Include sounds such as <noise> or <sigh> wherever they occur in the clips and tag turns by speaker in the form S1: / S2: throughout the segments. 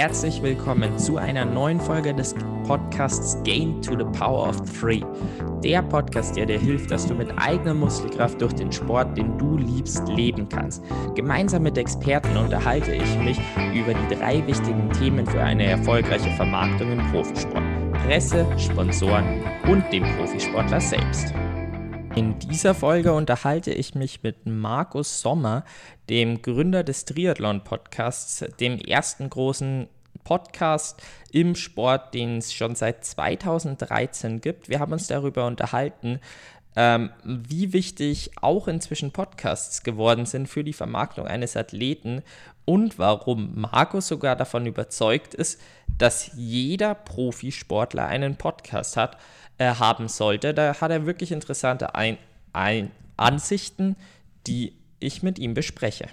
S1: Herzlich willkommen zu einer neuen Folge des Podcasts Gain to the Power of Three. Der Podcast, der dir hilft, dass du mit eigener Muskelkraft durch den Sport, den du liebst, leben kannst. Gemeinsam mit Experten unterhalte ich mich über die drei wichtigen Themen für eine erfolgreiche Vermarktung im Profisport. Presse, Sponsoren und dem Profisportler selbst. In dieser Folge unterhalte ich mich mit Markus Sommer, dem Gründer des Triathlon-Podcasts, dem ersten großen Podcast im Sport, den es schon seit 2013 gibt. Wir haben uns darüber unterhalten, ähm, wie wichtig auch inzwischen Podcasts geworden sind für die Vermarktung eines Athleten und warum Markus sogar davon überzeugt ist, dass jeder Profisportler einen Podcast hat äh, haben sollte. Da hat er wirklich interessante Ein Ein Ansichten, die ich mit ihm bespreche.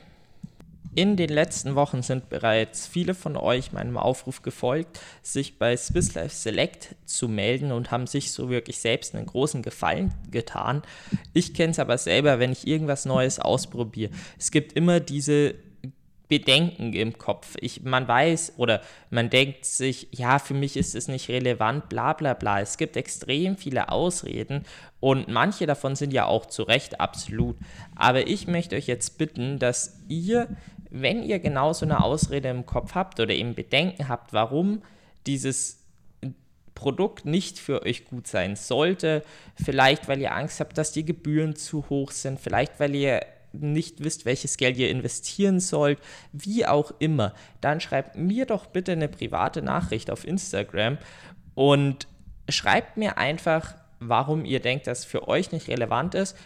S1: In den letzten Wochen sind bereits viele von euch meinem Aufruf gefolgt, sich bei Swiss Life Select zu melden und haben sich so wirklich selbst einen großen Gefallen getan. Ich kenne es aber selber, wenn ich irgendwas Neues ausprobiere. Es gibt immer diese Bedenken im Kopf. Ich, man weiß oder man denkt sich, ja, für mich ist es nicht relevant, bla bla bla. Es gibt extrem viele Ausreden und manche davon sind ja auch zu Recht absolut. Aber ich möchte euch jetzt bitten, dass ihr, wenn ihr genau so eine Ausrede im Kopf habt oder eben Bedenken habt, warum dieses Produkt nicht für euch gut sein sollte, vielleicht weil ihr Angst habt, dass die Gebühren zu hoch sind, vielleicht weil ihr nicht wisst, welches Geld ihr investieren sollt, wie auch immer, dann schreibt mir doch bitte eine private Nachricht auf Instagram und schreibt mir einfach, warum ihr denkt, dass für euch nicht relevant ist.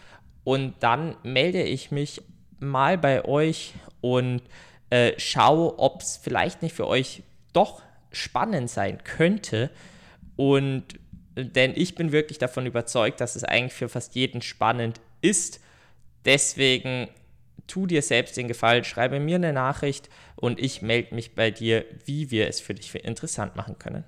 S1: Und dann melde ich mich mal bei euch und äh, schaue, ob es vielleicht nicht für euch doch spannend sein könnte. Und denn ich bin wirklich davon überzeugt, dass es eigentlich für fast jeden spannend ist. Deswegen tu dir selbst den Gefallen, schreibe mir eine Nachricht und ich melde mich bei dir, wie wir es für dich interessant machen können.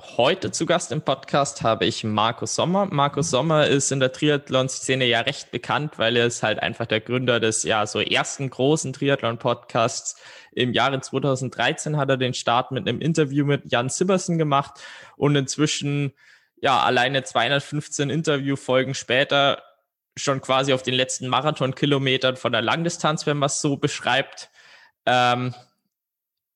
S1: Heute zu Gast im Podcast habe ich Markus Sommer. Markus Sommer ist in der Triathlon-Szene ja recht bekannt, weil er ist halt einfach der Gründer des ja so ersten großen Triathlon-Podcasts. Im Jahre 2013 hat er den Start mit einem Interview mit Jan Sibbersen gemacht und inzwischen ja alleine 215 Interviewfolgen später schon quasi auf den letzten Marathonkilometern von der Langdistanz, wenn man es so beschreibt. Ähm,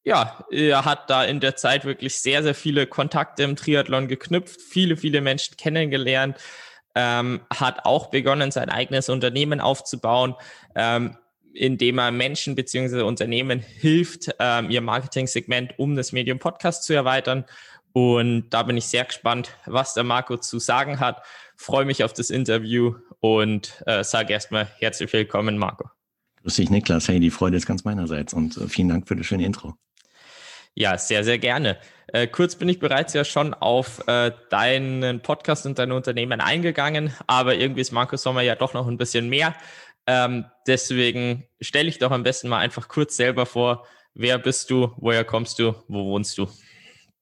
S1: ja, er hat da in der Zeit wirklich sehr, sehr viele Kontakte im Triathlon geknüpft, viele, viele Menschen kennengelernt, ähm, hat auch begonnen, sein eigenes Unternehmen aufzubauen, ähm, indem er Menschen bzw. Unternehmen hilft, ähm, ihr Marketing-Segment um das Medium Podcast zu erweitern. Und da bin ich sehr gespannt, was der Marco zu sagen hat. Freue mich auf das Interview und äh, sage erstmal herzlich willkommen, Marco.
S2: Grüß dich, Niklas. Hey, die Freude ist ganz meinerseits und äh, vielen Dank für das schöne Intro.
S1: Ja, sehr, sehr gerne. Äh, kurz bin ich bereits ja schon auf äh, deinen Podcast und dein Unternehmen eingegangen, aber irgendwie ist Markus Sommer ja doch noch ein bisschen mehr. Ähm, deswegen stelle ich doch am besten mal einfach kurz selber vor, wer bist du, woher kommst du, wo wohnst du?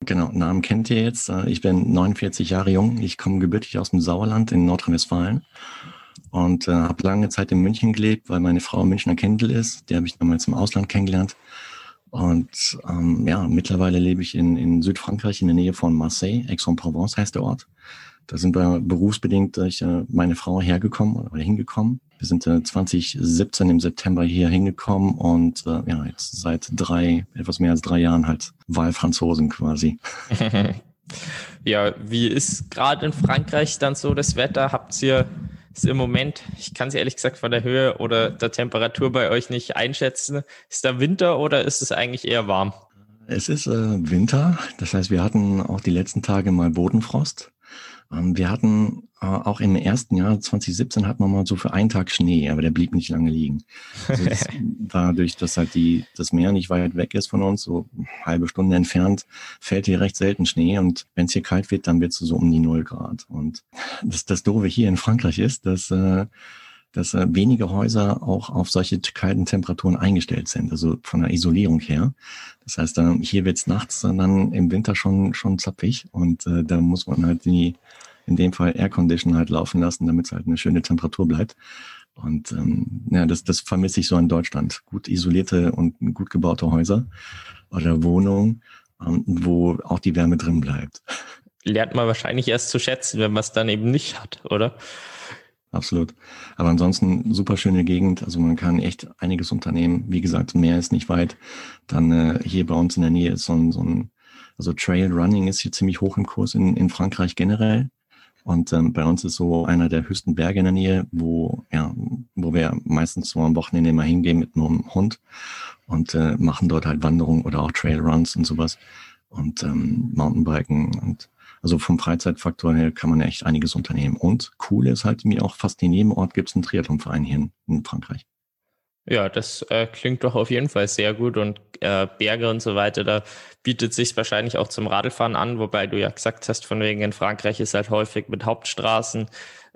S2: Genau, Namen kennt ihr jetzt. Äh, ich bin 49 Jahre jung. Ich komme gebürtig aus dem Sauerland in Nordrhein-Westfalen und äh, habe lange Zeit in München gelebt, weil meine Frau Münchner Kendel ist. Die habe ich damals im Ausland kennengelernt. Und ähm, ja, mittlerweile lebe ich in, in Südfrankreich in der Nähe von Marseille. Aix-en-Provence heißt der Ort. Da sind wir berufsbedingt durch äh, meine Frau hergekommen oder hingekommen. Wir sind äh, 2017 im September hier hingekommen und äh, ja, jetzt seit drei, etwas mehr als drei Jahren halt Wahlfranzosen quasi. <laughs>
S1: ja, wie ist gerade in Frankreich dann so das Wetter? Habt ihr ist im Moment, ich kann es ehrlich gesagt von der Höhe oder der Temperatur bei euch nicht einschätzen. Ist da Winter oder ist es eigentlich eher warm?
S2: Es ist äh, Winter, das heißt, wir hatten auch die letzten Tage mal Bodenfrost. Ähm, wir hatten äh, auch im ersten Jahr 2017 hatten wir mal so für einen Tag Schnee, aber der blieb nicht lange liegen. Also <laughs> dadurch, dass halt die, das Meer nicht weit weg ist von uns, so eine halbe Stunde entfernt, fällt hier recht selten Schnee und wenn es hier kalt wird, dann wird es so um die null Grad. Und das, das Doofe hier in Frankreich ist, dass äh, dass äh, wenige Häuser auch auf solche kalten Temperaturen eingestellt sind, also von der Isolierung her. Das heißt, äh, hier wird's nachts dann im Winter schon schon zappig und äh, da muss man halt die in dem Fall Air Condition halt laufen lassen, damit es halt eine schöne Temperatur bleibt. Und ähm, ja, das, das vermisse ich so in Deutschland. Gut isolierte und gut gebaute Häuser oder Wohnungen, ähm, wo auch die Wärme drin bleibt.
S1: Lernt man wahrscheinlich erst zu schätzen, wenn man es dann eben nicht hat, oder?
S2: Absolut. Aber ansonsten super schöne Gegend. Also man kann echt einiges unternehmen. Wie gesagt, Meer ist nicht weit. Dann äh, hier bei uns in der Nähe ist so ein, so ein also Trail Running ist hier ziemlich hoch im Kurs in, in Frankreich generell. Und ähm, bei uns ist so einer der höchsten Berge in der Nähe, wo, ja, wo wir meistens so am Wochenende immer hingehen mit einem Hund und äh, machen dort halt Wanderungen oder auch Trailruns und sowas und ähm, Mountainbiken und also vom Freizeitfaktor her kann man echt einiges unternehmen. Und cool ist halt mir auch fast in jedem Ort gibt es einen Triathlonverein hier in, in Frankreich.
S1: Ja, das äh, klingt doch auf jeden Fall sehr gut und äh, Berge und so weiter, da bietet sich wahrscheinlich auch zum Radlfahren an, wobei du ja gesagt hast, von wegen in Frankreich ist halt häufig mit Hauptstraßen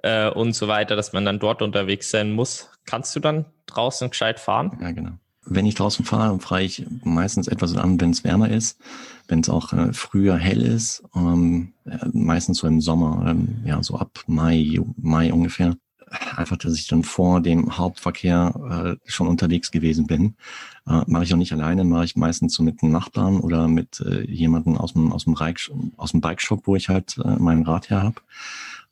S1: äh, und so weiter, dass man dann dort unterwegs sein muss. Kannst du dann draußen gescheit fahren?
S2: Ja, genau. Wenn ich draußen fahre, fahre ich meistens etwas an, wenn es wärmer ist, wenn es auch äh, früher hell ist, ähm, meistens so im Sommer, ähm, ja, so ab Mai, Mai ungefähr einfach, dass ich dann vor dem Hauptverkehr äh, schon unterwegs gewesen bin. Äh, mache ich auch nicht alleine, mache ich meistens so mit einem Nachbarn oder mit äh, jemandem aus dem, aus dem, aus dem Bike-Shop, wo ich halt äh, mein Rad her habe.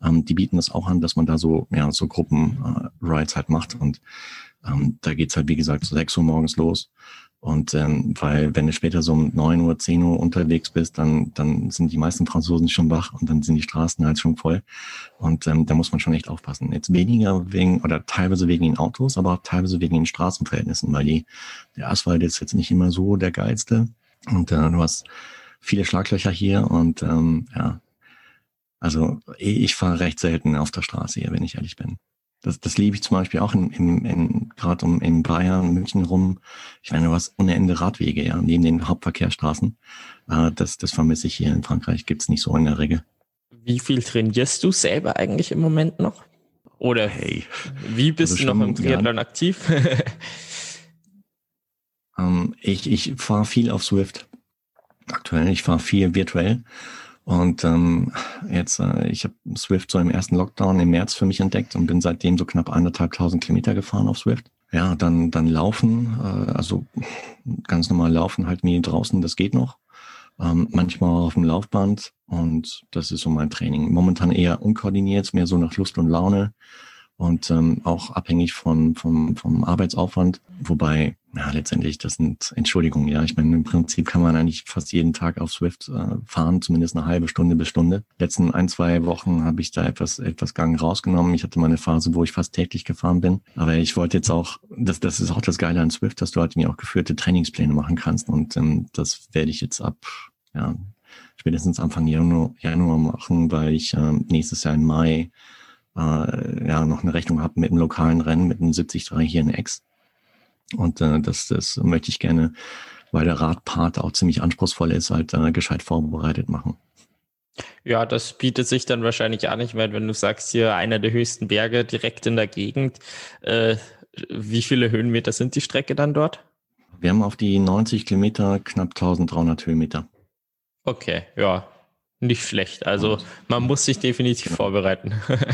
S2: Ähm, die bieten das auch an, dass man da so, ja, so Gruppen-Rides äh, halt macht. Und ähm, da geht's halt, wie gesagt, so 6 Uhr morgens los. Und ähm, weil wenn du später so um neun Uhr, zehn Uhr unterwegs bist, dann, dann sind die meisten Franzosen schon wach und dann sind die Straßen halt schon voll. Und ähm, da muss man schon echt aufpassen. Jetzt weniger wegen oder teilweise wegen den Autos, aber auch teilweise wegen den Straßenverhältnissen, weil die, der Asphalt ist jetzt nicht immer so der geilste. Und äh, du hast viele Schlaglöcher hier und ähm, ja, also ich fahre recht selten auf der Straße hier, wenn ich ehrlich bin. Das, das liebe ich zum Beispiel auch in, in, in gerade um in Bayern, München rum. Ich meine, du hast ohne Ende Radwege, ja, neben den Hauptverkehrsstraßen. Äh, das, das vermisse ich hier in Frankreich, gibt's nicht so in der Regel.
S1: Wie viel trainierst du selber eigentlich im Moment noch? Oder hey, wie bist also du noch im Triathlon aktiv?
S2: ähm, ich ich fahre viel auf Swift. Aktuell, ich fahre viel virtuell. Und ähm, jetzt, äh, ich habe Swift so im ersten Lockdown im März für mich entdeckt und bin seitdem so knapp eineinhalbtausend Kilometer gefahren auf Swift. Ja, dann, dann laufen, äh, also ganz normal laufen halt wie draußen, das geht noch. Ähm, manchmal auf dem Laufband und das ist so mein Training. Momentan eher unkoordiniert, mehr so nach Lust und Laune und ähm, auch abhängig von, vom, vom Arbeitsaufwand. Wobei, ja, letztendlich, das sind Entschuldigungen, ja. Ich meine, im Prinzip kann man eigentlich fast jeden Tag auf Swift äh, fahren, zumindest eine halbe Stunde bis Stunde. Letzten ein, zwei Wochen habe ich da etwas, etwas Gang rausgenommen. Ich hatte mal eine Phase, wo ich fast täglich gefahren bin. Aber ich wollte jetzt auch, das, das ist auch das Geile an Swift, dass du halt mir auch geführte Trainingspläne machen kannst. Und ähm, das werde ich jetzt ab, ja, spätestens Anfang Januar, Januar machen, weil ich äh, nächstes Jahr im Mai äh, ja noch eine Rechnung habe mit einem lokalen Rennen, mit einem 73 hier in Ex. Und äh, das, das möchte ich gerne, weil der Radpart auch ziemlich anspruchsvoll ist, halt äh, gescheit vorbereitet machen.
S1: Ja, das bietet sich dann wahrscheinlich auch nicht mehr, wenn du sagst, hier einer der höchsten Berge direkt in der Gegend. Äh, wie viele Höhenmeter sind die Strecke dann dort?
S2: Wir haben auf die 90 Kilometer knapp 1300 Höhenmeter.
S1: Okay, ja, nicht schlecht. Also man muss sich definitiv genau. vorbereiten. <laughs>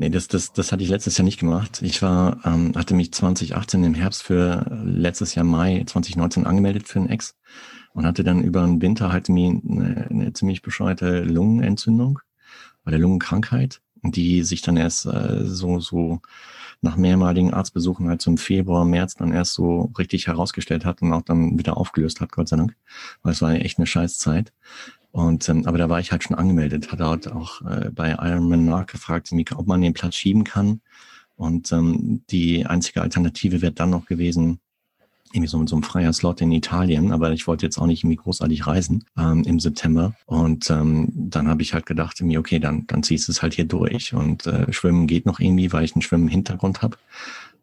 S2: Nee, das, das, das hatte ich letztes Jahr nicht gemacht. Ich war, ähm, hatte mich 2018 im Herbst für letztes Jahr Mai 2019 angemeldet für ein Ex und hatte dann über den Winter halt mir eine, eine ziemlich bescheuerte Lungenentzündung oder Lungenkrankheit, die sich dann erst äh, so, so nach mehrmaligen Arztbesuchen halt zum Februar, März dann erst so richtig herausgestellt hat und auch dann wieder aufgelöst hat, Gott sei Dank. Weil es war echt eine scheiß Zeit. Und ähm, aber da war ich halt schon angemeldet, hatte halt auch äh, bei Ironman nachgefragt, ob man den Platz schieben kann. Und ähm, die einzige Alternative wäre dann noch gewesen, irgendwie so mit so einem freier Slot in Italien, aber ich wollte jetzt auch nicht irgendwie großartig reisen ähm, im September. Und ähm, dann habe ich halt gedacht, mir, okay, dann, dann ziehst du es halt hier durch. Und äh, Schwimmen geht noch irgendwie, weil ich einen Schwimmen-Hintergrund habe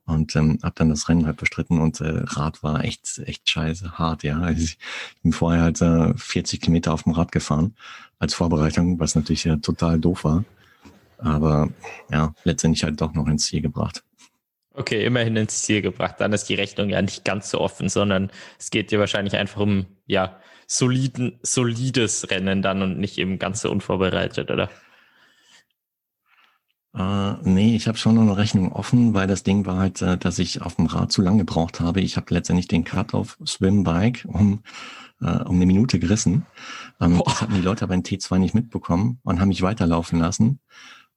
S2: und ähm, habe dann das Rennen halt bestritten und äh, Rad war echt echt scheiße hart, ja. Also ich bin vorher halt äh, 40 Kilometer auf dem Rad gefahren als Vorbereitung, was natürlich ja total doof war. Aber ja, letztendlich halt doch noch ins Ziel gebracht.
S1: Okay, immerhin ins Ziel gebracht. Dann ist die Rechnung ja nicht ganz so offen, sondern es geht dir wahrscheinlich einfach um ja soliden, solides Rennen dann und nicht eben ganz so unvorbereitet, oder?
S2: Uh, nee, ich habe schon noch eine Rechnung offen, weil das Ding war halt, äh, dass ich auf dem Rad zu lange gebraucht habe. Ich habe letztendlich den Cut auf Swimbike um, uh, um eine Minute gerissen. Ähm, das hatten die Leute aber in T2 nicht mitbekommen und haben mich weiterlaufen lassen.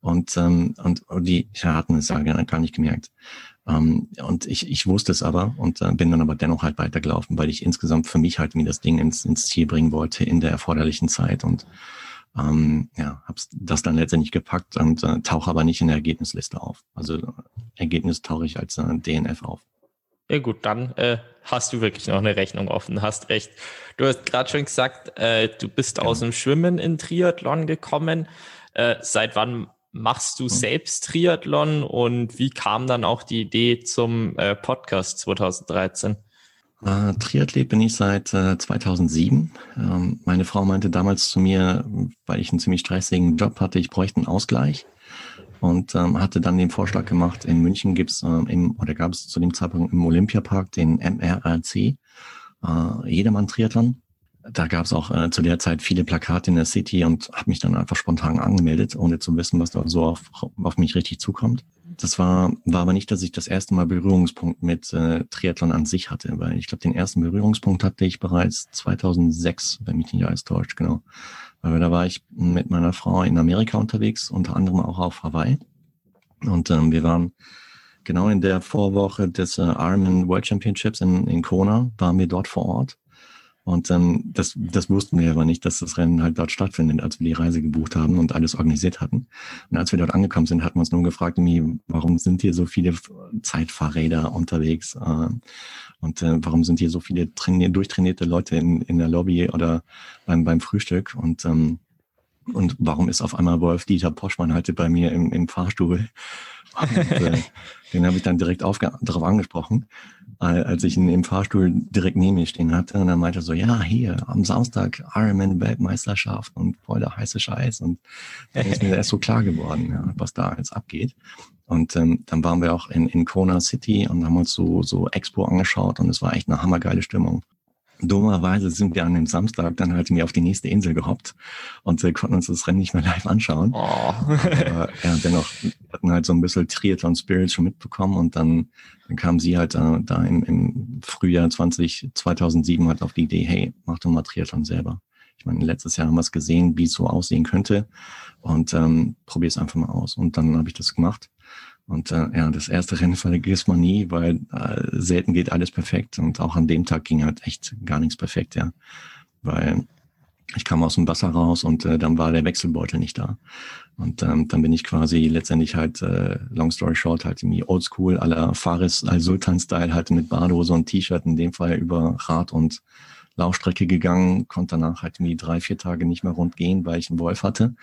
S2: Und, ähm, und, die ja, hatten es ja gar nicht gemerkt. Um, und ich, ich wusste es aber und uh, bin dann aber dennoch halt weitergelaufen, weil ich insgesamt für mich halt mir das Ding ins, ins Ziel bringen wollte in der erforderlichen Zeit. Und ähm, ja, habe das dann letztendlich gepackt und äh, tauche aber nicht in der Ergebnisliste auf. Also äh, Ergebnis tauche ich als äh, DNF auf.
S1: Ja gut, dann äh, hast du wirklich noch eine Rechnung offen, hast recht. Du hast gerade schon gesagt, äh, du bist ja. aus dem Schwimmen in Triathlon gekommen. Äh, seit wann machst du hm. selbst Triathlon und wie kam dann auch die Idee zum äh, Podcast 2013?
S2: Äh, Triathlet bin ich seit äh, 2007. Ähm, meine Frau meinte damals zu mir, weil ich einen ziemlich stressigen Job hatte, ich bräuchte einen Ausgleich und ähm, hatte dann den Vorschlag gemacht, in München gibt's ähm, im, oder gab es zu dem Zeitpunkt im Olympiapark den MRRC, äh, Jedermann Triathlon. Da gab es auch äh, zu der Zeit viele Plakate in der City und habe mich dann einfach spontan angemeldet, ohne zu wissen, was da so auf, auf mich richtig zukommt das war, war aber nicht, dass ich das erste Mal Berührungspunkt mit äh, Triathlon an sich hatte, weil ich glaube, den ersten Berührungspunkt hatte ich bereits 2006, wenn mich nicht alles täuscht, genau. Weil da war ich mit meiner Frau in Amerika unterwegs, unter anderem auch auf Hawaii. Und ähm, wir waren genau in der Vorwoche des äh, Ironman World Championships in, in Kona, waren wir dort vor Ort. Und ähm, das, das wussten wir aber nicht, dass das Rennen halt dort stattfindet, als wir die Reise gebucht haben und alles organisiert hatten. Und als wir dort angekommen sind, hatten wir uns nur gefragt, warum sind hier so viele Zeitfahrräder unterwegs? Äh, und äh, warum sind hier so viele trainier durchtrainierte Leute in, in der Lobby oder beim, beim Frühstück? Und ähm, und warum ist auf einmal Wolf Dieter Poschmann halt bei mir im, im Fahrstuhl? Äh, den habe ich dann direkt darauf angesprochen als ich ihn im Fahrstuhl direkt neben mir stehen hatte. Und er meinte so, ja, hier am Samstag Ironman Weltmeisterschaft und voll der heiße Scheiß. Und dann ist mir erst so klar geworden, ja, was da jetzt abgeht. Und ähm, dann waren wir auch in, in Kona City und haben uns so, so Expo angeschaut und es war echt eine hammergeile Stimmung. Dummerweise sind wir an dem Samstag dann halt mir auf die nächste Insel gehoppt und äh, konnten uns das Rennen nicht mehr <laughs> live anschauen. Oh. Aber ja, dennoch hatten halt so ein bisschen Triathlon Spirit schon mitbekommen und dann, dann kam sie halt äh, da im, im Frühjahr 20, 2007 halt auf die Idee, hey, mach doch mal Triathlon selber. Ich meine, letztes Jahr haben wir es gesehen, wie es so aussehen könnte und ähm, probier es einfach mal aus. Und dann habe ich das gemacht und äh, ja, das erste Rennen vergisst man nie, weil äh, selten geht alles perfekt. Und auch an dem Tag ging halt echt gar nichts perfekt, ja. Weil ich kam aus dem Wasser raus und äh, dann war der Wechselbeutel nicht da. Und ähm, dann bin ich quasi letztendlich halt, äh, long story short, halt irgendwie oldschool aller Faris al-Sultan-Style halt mit Badehose und T-Shirt, in dem Fall über Rad und Laufstrecke gegangen, konnte danach halt irgendwie drei, vier Tage nicht mehr rund gehen, weil ich einen Wolf hatte.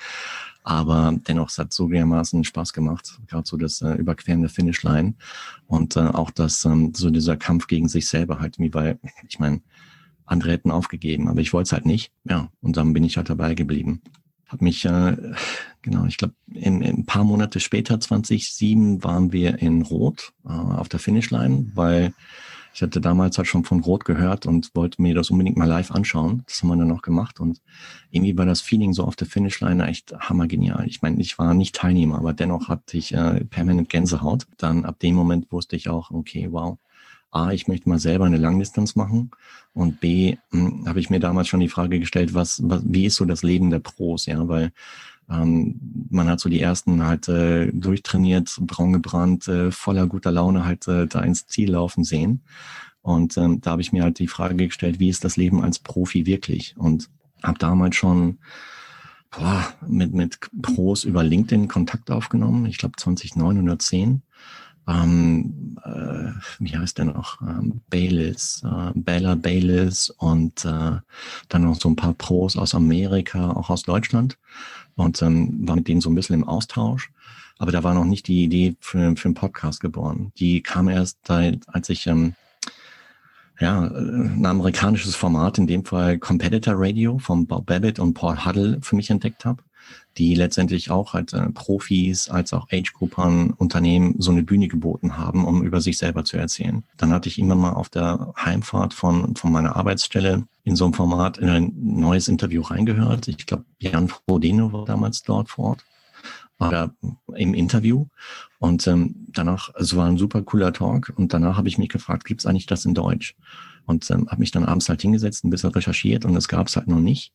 S2: Aber dennoch, hat so dermaßen Spaß gemacht, gerade so das äh, Überqueren der Finishline und äh, auch das, ähm, so dieser Kampf gegen sich selber halt, wie weil, ich meine, andere hätten aufgegeben, aber ich wollte es halt nicht. Ja, und dann bin ich halt dabei geblieben. Hab mich, äh, genau, ich glaube, ein paar Monate später, 2007, waren wir in Rot äh, auf der Finishline, weil ich hatte damals halt schon von Rot gehört und wollte mir das unbedingt mal live anschauen. Das haben wir dann noch gemacht und irgendwie war das Feeling so auf der Finishline echt hammergenial. Ich meine, ich war nicht Teilnehmer, aber dennoch hatte ich äh, permanent Gänsehaut. Dann ab dem Moment wusste ich auch, okay, wow, A, ich möchte mal selber eine Langdistanz machen und B, hm, habe ich mir damals schon die Frage gestellt, was, was, wie ist so das Leben der Pros, ja, weil ähm, man hat so die ersten halt äh, durchtrainiert, braun gebrannt, äh, voller guter Laune halt äh, da ins Ziel laufen sehen. Und ähm, da habe ich mir halt die Frage gestellt, wie ist das Leben als Profi wirklich? Und habe damals schon boah, mit, mit Pros über LinkedIn Kontakt aufgenommen, ich glaube 200910 ähm, äh, wie heißt der noch, ähm, Baylis, äh, Bella Baylis und äh, dann noch so ein paar Pros aus Amerika, auch aus Deutschland und ähm, war mit denen so ein bisschen im Austausch. Aber da war noch nicht die Idee für, für einen Podcast geboren. Die kam erst, als ich ähm, ja, ein amerikanisches Format, in dem Fall Competitor Radio von Bob Babbitt und Paul Huddle für mich entdeckt habe die letztendlich auch halt äh, Profis als auch Age-Gruppern, Unternehmen so eine Bühne geboten haben, um über sich selber zu erzählen. Dann hatte ich irgendwann mal auf der Heimfahrt von, von meiner Arbeitsstelle in so einem Format in ein neues Interview reingehört. Ich glaube, Jan Frodeno war damals dort vor Ort. oder im Interview. Und ähm, danach, es war ein super cooler Talk. Und danach habe ich mich gefragt, gibt es eigentlich das in Deutsch? Und ähm, habe mich dann abends halt hingesetzt, ein bisschen recherchiert und es gab es halt noch nicht.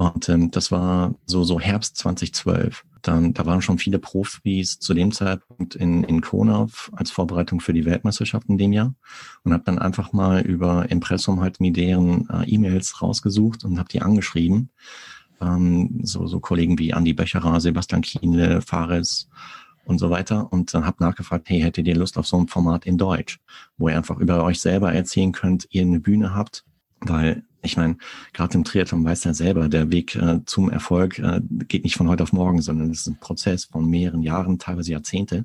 S2: Und ähm, das war so, so Herbst 2012. Dann, da waren schon viele Profis zu dem Zeitpunkt in, in Kona als Vorbereitung für die Weltmeisterschaft in dem Jahr und habe dann einfach mal über Impressum halt mir deren äh, E-Mails rausgesucht und habe die angeschrieben. Ähm, so, so Kollegen wie Andy Becherer, Sebastian Kienle, Fares und so weiter. Und dann habe nachgefragt, hey, hättet ihr Lust auf so ein Format in Deutsch, wo ihr einfach über euch selber erzählen könnt, ihr eine Bühne habt, weil ich meine, gerade im Triathlon weiß er selber, der Weg äh, zum Erfolg äh, geht nicht von heute auf morgen, sondern es ist ein Prozess von mehreren Jahren, teilweise Jahrzehnte.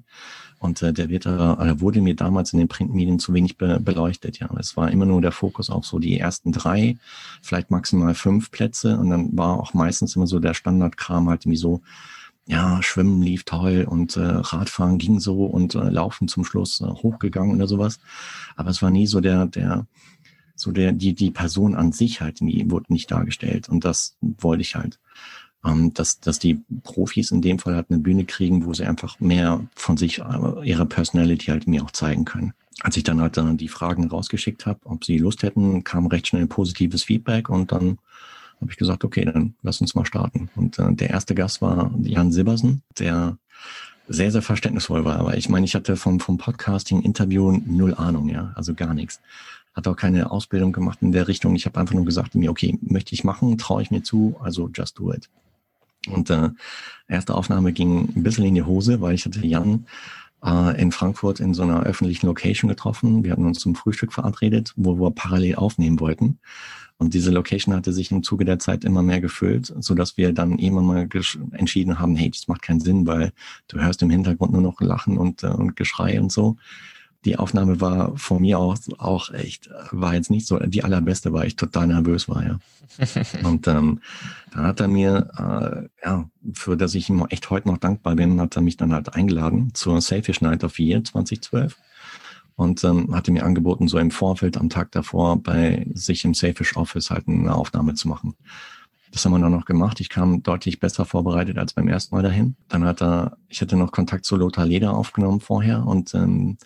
S2: Und äh, der wird, äh, wurde mir damals in den Printmedien zu wenig be beleuchtet. Ja, es war immer nur der Fokus auf so die ersten drei, vielleicht maximal fünf Plätze. Und dann war auch meistens immer so der Standardkram halt irgendwie so, ja, Schwimmen lief toll und äh, Radfahren ging so und äh, Laufen zum Schluss äh, hochgegangen oder sowas. Aber es war nie so der, der, so der, die, die Person an sich halt, die wurde nicht dargestellt. Und das wollte ich halt. Ähm, dass, dass die Profis in dem Fall halt eine Bühne kriegen, wo sie einfach mehr von sich, äh, ihrer Personality halt mir auch zeigen können. Als ich dann halt dann die Fragen rausgeschickt habe, ob sie Lust hätten, kam recht schnell positives Feedback und dann habe ich gesagt, okay, dann lass uns mal starten. Und äh, der erste Gast war Jan Sibbersen, der sehr, sehr verständnisvoll war. Aber ich meine, ich hatte vom, vom Podcasting, Interview null Ahnung, ja, also gar nichts hat auch keine Ausbildung gemacht in der Richtung. Ich habe einfach nur gesagt mir, okay, möchte ich machen, traue ich mir zu, also just do it. Und äh, erste Aufnahme ging ein bisschen in die Hose, weil ich hatte Jan äh, in Frankfurt in so einer öffentlichen Location getroffen. Wir hatten uns zum Frühstück verabredet, wo wir parallel aufnehmen wollten. Und diese Location hatte sich im Zuge der Zeit immer mehr gefüllt, so dass wir dann irgendwann mal entschieden haben, hey, das macht keinen Sinn, weil du hörst im Hintergrund nur noch Lachen und, äh, und Geschrei und so die Aufnahme war von mir aus auch echt, war jetzt nicht so die allerbeste, weil ich total nervös war, ja. <laughs> Und ähm, da hat er mir, äh, ja, für das ich ihm echt heute noch dankbar bin, hat er mich dann halt eingeladen zur Selfish Night of Year 2012 und ähm, hatte mir angeboten, so im Vorfeld am Tag davor bei sich im Selfish Office halt eine Aufnahme zu machen. Das haben wir dann noch gemacht. Ich kam deutlich besser vorbereitet als beim ersten Mal dahin. Dann hat er, ich hatte noch Kontakt zu Lothar Leder aufgenommen vorher und ähm,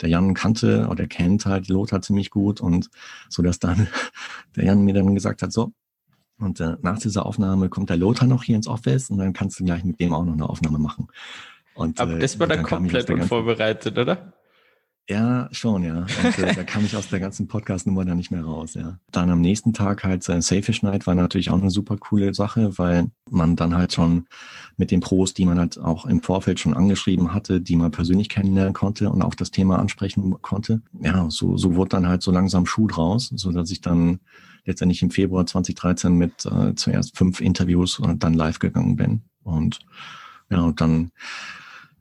S2: der Jan kannte oder kennt halt Lothar ziemlich gut und so dass dann <laughs> der Jan mir dann gesagt hat, so, und äh, nach dieser Aufnahme kommt der Lothar noch hier ins Office und dann kannst du gleich mit dem auch noch eine Aufnahme machen.
S1: Und, Aber das war dann, dann komplett unvorbereitet, oder?
S2: Ja, schon, ja. Und, äh, da kam ich aus der ganzen Podcast-Nummer dann nicht mehr raus, ja. Dann am nächsten Tag halt äh, Safish Night war natürlich auch eine super coole Sache, weil man dann halt schon mit den Pros, die man halt auch im Vorfeld schon angeschrieben hatte, die man persönlich kennenlernen konnte und auch das Thema ansprechen konnte. Ja, so, so wurde dann halt so langsam Schuh draus, so dass ich dann letztendlich im Februar 2013 mit äh, zuerst fünf Interviews und äh, dann live gegangen bin. Und ja, und dann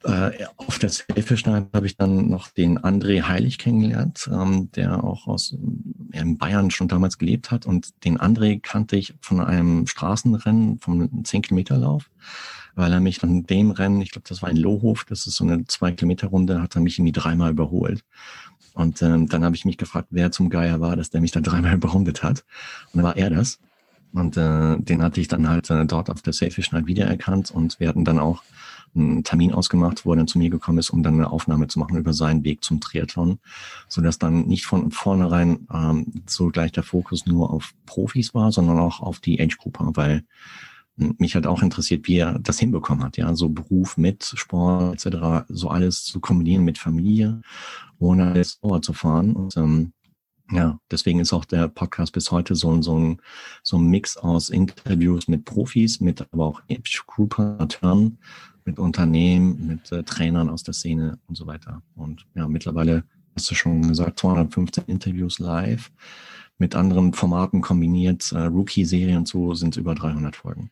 S2: äh, auf der Selfischneid habe ich dann noch den André Heilig kennengelernt, ähm, der auch aus äh, in Bayern schon damals gelebt hat. Und den André kannte ich von einem Straßenrennen, vom 10-Kilometer-Lauf, weil er mich an dem Rennen, ich glaube, das war in Lohhof, das ist so eine Zwei-Kilometer-Runde, hat er mich irgendwie dreimal überholt. Und ähm, dann habe ich mich gefragt, wer zum Geier war, dass der mich da dreimal <laughs> überrundet hat. Und dann war er das. Und äh, den hatte ich dann halt äh, dort auf der Selfish Night wiedererkannt und wir hatten dann auch einen Termin ausgemacht, wo er dann zu mir gekommen ist, um dann eine Aufnahme zu machen über seinen Weg zum Triathlon, so dass dann nicht von vornherein ähm, so gleich der Fokus nur auf Profis war, sondern auch auf die Age-Gruppe, weil mich hat auch interessiert, wie er das hinbekommen hat, ja, so Beruf mit Sport etc., so alles zu kombinieren mit Familie, ohne alles zu fahren und ähm, ja, deswegen ist auch der Podcast bis heute so, ein so, ein, so ein Mix aus Interviews mit Profis, mit aber auch Age-Group-Amateuren, mit Unternehmen, mit äh, Trainern aus der Szene und so weiter. Und ja, mittlerweile hast du schon gesagt, 215 Interviews live mit anderen Formaten kombiniert, äh, Rookie-Serie und so sind über 300 Folgen.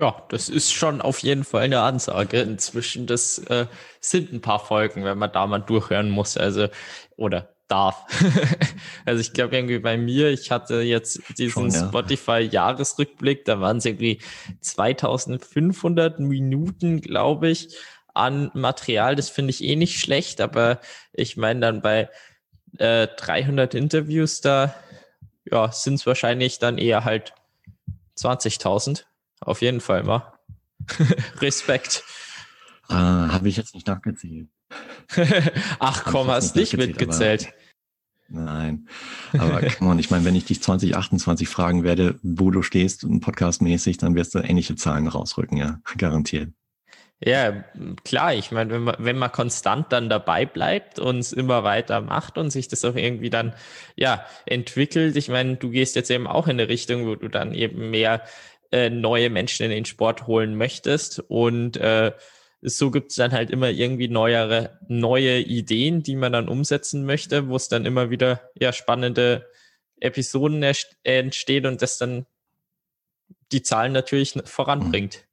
S1: Ja, das ist schon auf jeden Fall eine Ansage. Inzwischen, das äh, sind ein paar Folgen, wenn man da mal durchhören muss. Also, oder darf. <laughs> also ich glaube irgendwie bei mir, ich hatte jetzt diesen ja. Spotify-Jahresrückblick, da waren es irgendwie 2500 Minuten, glaube ich, an Material. Das finde ich eh nicht schlecht, aber ich meine dann bei äh, 300 Interviews, da ja, sind es wahrscheinlich dann eher halt 20.000. Auf jeden Fall mal. <laughs> Respekt.
S2: Äh, Habe ich jetzt nicht nachgezählt. <laughs>
S1: Ach komm, hast nicht mitgezählt.
S2: Nein, aber come on, ich meine, wenn ich dich 2028 fragen werde, wo du stehst, podcastmäßig, dann wirst du ähnliche Zahlen rausrücken, ja, garantiert.
S1: Ja, klar, ich meine, wenn man, wenn man konstant dann dabei bleibt und es immer weiter macht und sich das auch irgendwie dann, ja, entwickelt. Ich meine, du gehst jetzt eben auch in eine Richtung, wo du dann eben mehr äh, neue Menschen in den Sport holen möchtest und äh, so gibt es dann halt immer irgendwie neuere, neue Ideen, die man dann umsetzen möchte, wo es dann immer wieder ja spannende Episoden entstehen und das dann die Zahlen natürlich voranbringt.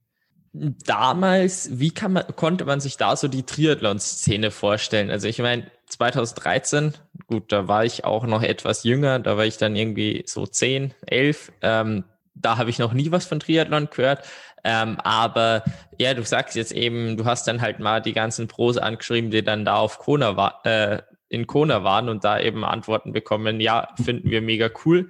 S1: Mhm. Damals, wie kann man, konnte man sich da so die Triathlon-Szene vorstellen? Also ich meine, 2013, gut, da war ich auch noch etwas jünger, da war ich dann irgendwie so 10, 11. Ähm, da habe ich noch nie was von Triathlon gehört. Ähm, aber ja, du sagst jetzt eben, du hast dann halt mal die ganzen Pros angeschrieben, die dann da auf Kona war, äh, in Kona waren und da eben Antworten bekommen, ja, finden wir mega cool.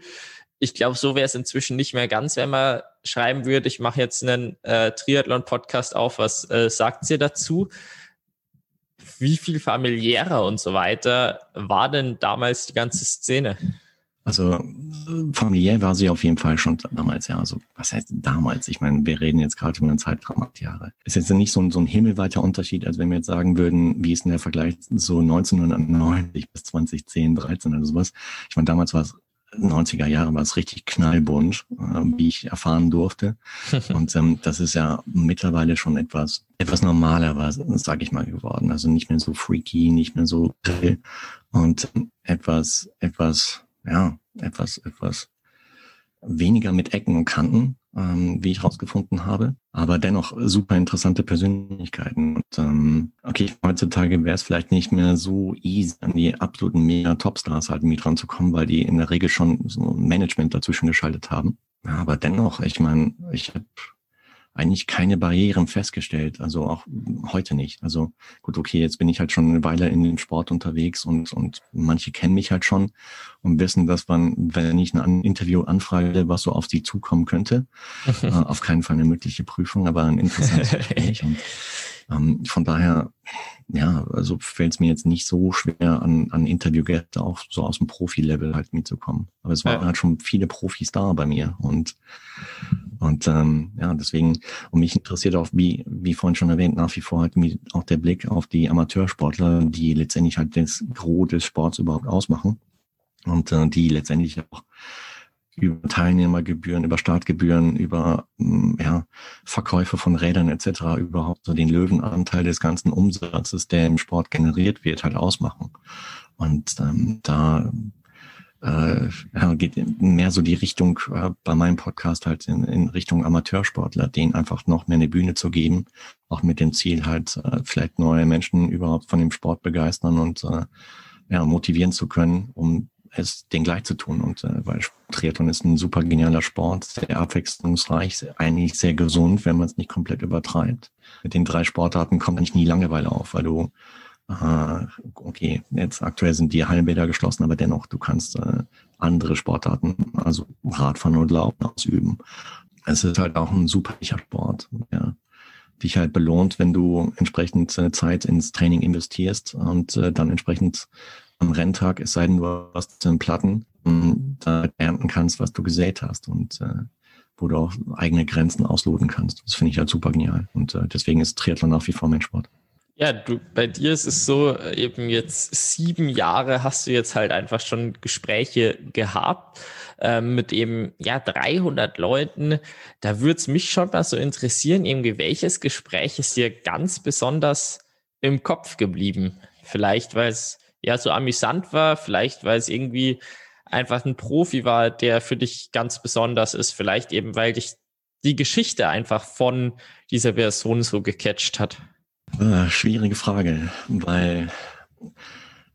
S1: Ich glaube, so wäre es inzwischen nicht mehr ganz, wenn man schreiben würde, ich mache jetzt einen äh, Triathlon-Podcast auf, was äh, sagt ihr dazu? Wie viel familiärer und so weiter war denn damals die ganze Szene?
S2: Also familiär war sie auf jeden Fall schon damals, ja. Also was heißt damals? Ich meine, wir reden jetzt gerade über einen Zeitraum acht Jahre. Ist jetzt nicht so ein, so ein himmelweiter Unterschied, als wenn wir jetzt sagen würden, wie ist denn der Vergleich so 1990 bis 2010, 13 oder sowas. Ich meine, damals war es 90er Jahre war es richtig knallbunt, äh, wie ich erfahren durfte. <laughs> Und ähm, das ist ja mittlerweile schon etwas etwas normaler war, sage ich mal, geworden. Also nicht mehr so freaky, nicht mehr so und etwas etwas ja, etwas, etwas weniger mit Ecken und Kanten, ähm, wie ich rausgefunden habe, aber dennoch super interessante Persönlichkeiten. Und ähm, okay, heutzutage wäre es vielleicht nicht mehr so easy, an die absoluten mega Topstars halt mit ranzukommen, weil die in der Regel schon so Management dazwischen geschaltet haben. Ja, aber dennoch, ich meine, ich habe eigentlich keine Barrieren festgestellt, also auch heute nicht. Also gut, okay, jetzt bin ich halt schon eine Weile in den Sport unterwegs und, und manche kennen mich halt schon und wissen, dass man, wenn ich ein Interview anfrage, was so auf sie zukommen könnte, <laughs> äh, auf keinen Fall eine mögliche Prüfung, aber ein interessantes Gespräch. Und ähm, von daher, ja, also fällt es mir jetzt nicht so schwer, an, an Interviewgäste auch so aus dem Profi-Level halt mitzukommen. Aber es waren ja. halt schon viele Profis da bei mir und und ähm, ja, deswegen, und mich interessiert auch, wie, wie vorhin schon erwähnt, nach wie vor halt auch der Blick auf die Amateursportler, die letztendlich halt das Gros des Sports überhaupt ausmachen und äh, die letztendlich auch über Teilnehmergebühren, über Startgebühren, über mm, ja, Verkäufe von Rädern etc. überhaupt so den Löwenanteil des ganzen Umsatzes, der im Sport generiert wird, halt ausmachen. Und ähm, da äh, geht mehr so die Richtung äh, bei meinem Podcast halt in, in Richtung Amateursportler, denen einfach noch mehr eine Bühne zu geben, auch mit dem Ziel halt äh, vielleicht neue Menschen überhaupt von dem Sport begeistern und äh, ja, motivieren zu können, um es den gleich zu tun. Und äh, weil Triathlon ist ein super genialer Sport, sehr abwechslungsreich, eigentlich sehr gesund, wenn man es nicht komplett übertreibt. Mit den drei Sportarten kommt eigentlich nie Langeweile auf, weil du äh, okay, jetzt aktuell sind die Hallenbäder geschlossen, aber dennoch, du kannst äh, andere Sportarten, also Radfahren und Laufen ausüben. Es ist halt auch ein super Sport, ja. Dich halt belohnt, wenn du entsprechend äh, Zeit ins Training investierst und äh, dann entsprechend am Renntag, es sei denn, du hast einen Platten, ähm, da ernten kannst, was du gesät hast und äh, wo du auch eigene Grenzen ausloten kannst. Das finde ich halt super genial. Und äh, deswegen ist Triathlon nach wie vor mein Sport.
S1: Ja, du, bei dir ist es so, eben jetzt sieben Jahre hast du jetzt halt einfach schon Gespräche gehabt äh, mit eben, ja, 300 Leuten. Da würde es mich schon mal so interessieren, irgendwie welches Gespräch ist dir ganz besonders im Kopf geblieben? Vielleicht, weil es ja so amüsant war, vielleicht, weil es irgendwie einfach ein Profi war, der für dich ganz besonders ist, vielleicht eben, weil dich die Geschichte einfach von dieser Person so gecatcht hat.
S2: Äh, schwierige Frage, weil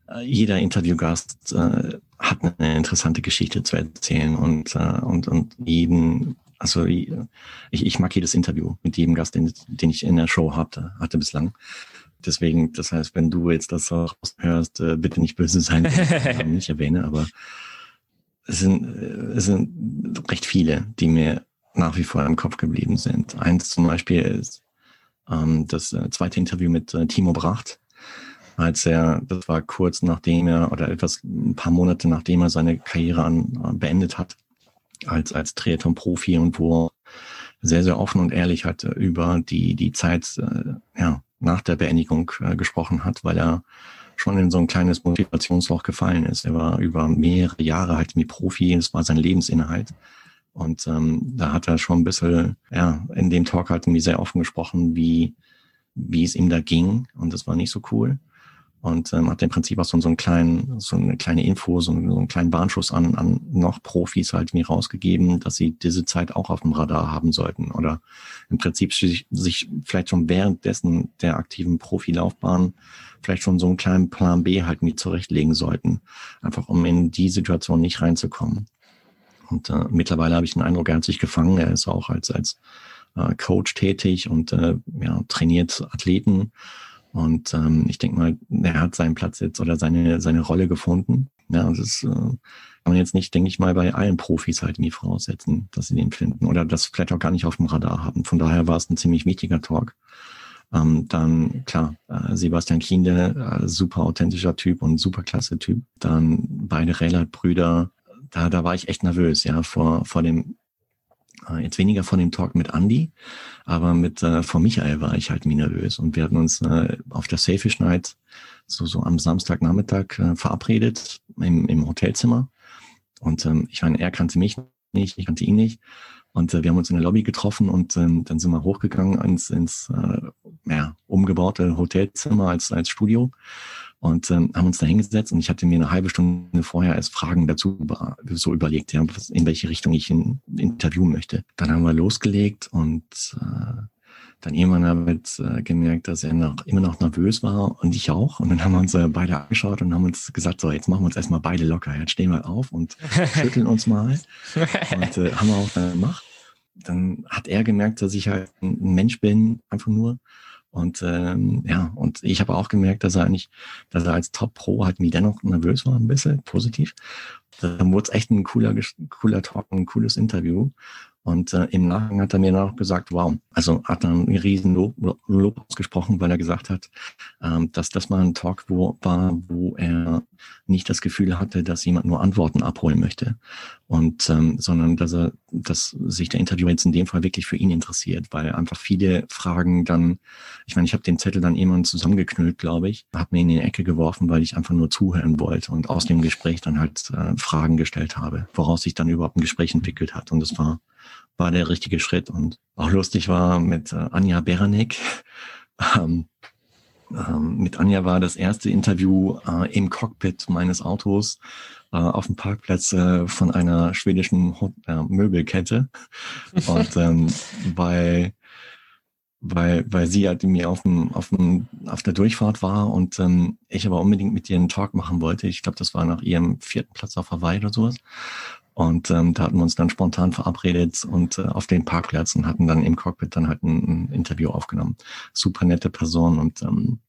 S2: äh, jeder Interviewgast äh, hat eine interessante Geschichte zu erzählen und, äh, und, und jeden, also ich, ich mag jedes Interview mit jedem Gast, den, den ich in der Show hatte, hatte bislang. Deswegen, das heißt, wenn du jetzt das hörst, äh, bitte nicht böse sein, wenn ich nicht erwähne, aber es sind, äh, es sind recht viele, die mir nach wie vor im Kopf geblieben sind. Eins zum Beispiel ist ähm, das äh, zweite Interview mit äh, Timo Bracht, als er, das war kurz nachdem er oder etwas ein paar Monate nachdem er seine Karriere an, äh, beendet hat als als Triathlon-Profi und wo sehr sehr offen und ehrlich hat über die die Zeit äh, ja nach der Beendigung äh, gesprochen hat, weil er schon in so ein kleines Motivationsloch gefallen ist. Er war über mehrere Jahre halt mit Profi, das war sein Lebensinhalt. Und ähm, da hat er schon ein bisschen, ja, in dem Talk halt irgendwie sehr offen gesprochen, wie, wie es ihm da ging. Und das war nicht so cool. Und ähm, hat im Prinzip auch so, so einen kleinen, so eine kleine Info, so, einen, so einen kleinen Warnschuss an, an noch Profis halt mir rausgegeben, dass sie diese Zeit auch auf dem Radar haben sollten. Oder im Prinzip sich, sich vielleicht schon währenddessen der aktiven Profilaufbahn vielleicht schon so einen kleinen Plan B halt nie zurechtlegen sollten. Einfach um in die Situation nicht reinzukommen. Und äh, mittlerweile habe ich den Eindruck, er hat sich gefangen. Er ist auch als, als äh, Coach tätig und äh, ja, trainiert Athleten. Und ähm, ich denke mal, er hat seinen Platz jetzt oder seine, seine Rolle gefunden. Ja, das ist, äh, kann man jetzt nicht, denke ich mal, bei allen Profis halt nie voraussetzen, dass sie den finden oder das vielleicht auch gar nicht auf dem Radar haben. Von daher war es ein ziemlich wichtiger Talk. Ähm, dann, klar, äh, Sebastian Kiende, äh, super authentischer Typ und super klasse Typ. Dann beide Relat-Brüder, da, da war ich echt nervös, ja, vor, vor dem, äh, jetzt weniger vor dem Talk mit Andy, aber mit äh, vor Michael war ich halt mir nervös. Und wir hatten uns äh, auf der Safish Night so, so am Samstagnachmittag äh, verabredet im, im Hotelzimmer. Und ähm, ich meine, er kannte mich nicht, ich kannte ihn nicht. Und äh, wir haben uns in der Lobby getroffen und ähm, dann sind wir hochgegangen ins, ins äh, ja, umgebaute Hotelzimmer als, als Studio und ähm, haben uns da hingesetzt und ich hatte mir eine halbe Stunde vorher als Fragen dazu so überlegt, ja, in welche Richtung ich ein Interview möchte. Dann haben wir losgelegt und äh, dann irgendwann wir äh, gemerkt, dass er noch, immer noch nervös war und ich auch. Und dann haben wir uns äh, beide angeschaut und haben uns gesagt, so, jetzt machen wir uns erstmal beide locker. Jetzt stehen wir auf und <laughs> schütteln uns mal. Und äh, haben wir auch dann gemacht. Dann hat er gemerkt, dass ich halt ein Mensch bin, einfach nur. Und ähm, ja, und ich habe auch gemerkt, dass er eigentlich, dass er als Top Pro halt mir dennoch nervös war, ein bisschen positiv. Dann wurde es echt ein cooler, cooler Talk, ein cooles Interview. Und äh, im Nachgang hat er mir noch gesagt, wow, also hat er einen riesen Lob, Lob ausgesprochen, weil er gesagt hat, ähm, dass das mal ein Talk wo, war, wo er nicht das Gefühl hatte, dass jemand nur Antworten abholen möchte. Und ähm, sondern dass er, dass sich der Interviewer jetzt in dem Fall wirklich für ihn interessiert, weil einfach viele Fragen dann, ich meine, ich habe den Zettel dann irgendwann zusammengeknüllt, glaube ich, habe mir in die Ecke geworfen, weil ich einfach nur zuhören wollte und aus dem Gespräch dann halt äh, Fragen gestellt habe, woraus sich dann überhaupt ein Gespräch entwickelt hat. Und das war war der richtige Schritt. Und auch lustig war mit äh, Anja Beranek. <laughs> Ähm, ähm, mit Anja war das erste Interview äh, im Cockpit meines Autos äh, auf dem Parkplatz äh, von einer schwedischen äh, Möbelkette. <laughs> Und ähm, weil weil, weil sie halt mir auf, dem, auf, dem, auf der Durchfahrt war und ähm, ich aber unbedingt mit ihr einen Talk machen wollte. Ich glaube, das war nach ihrem vierten Platz auf Hawaii oder sowas. Und ähm, da hatten wir uns dann spontan verabredet und äh, auf den Parkplatz und hatten dann im Cockpit dann halt ein, ein Interview aufgenommen. Super nette Person und ähm,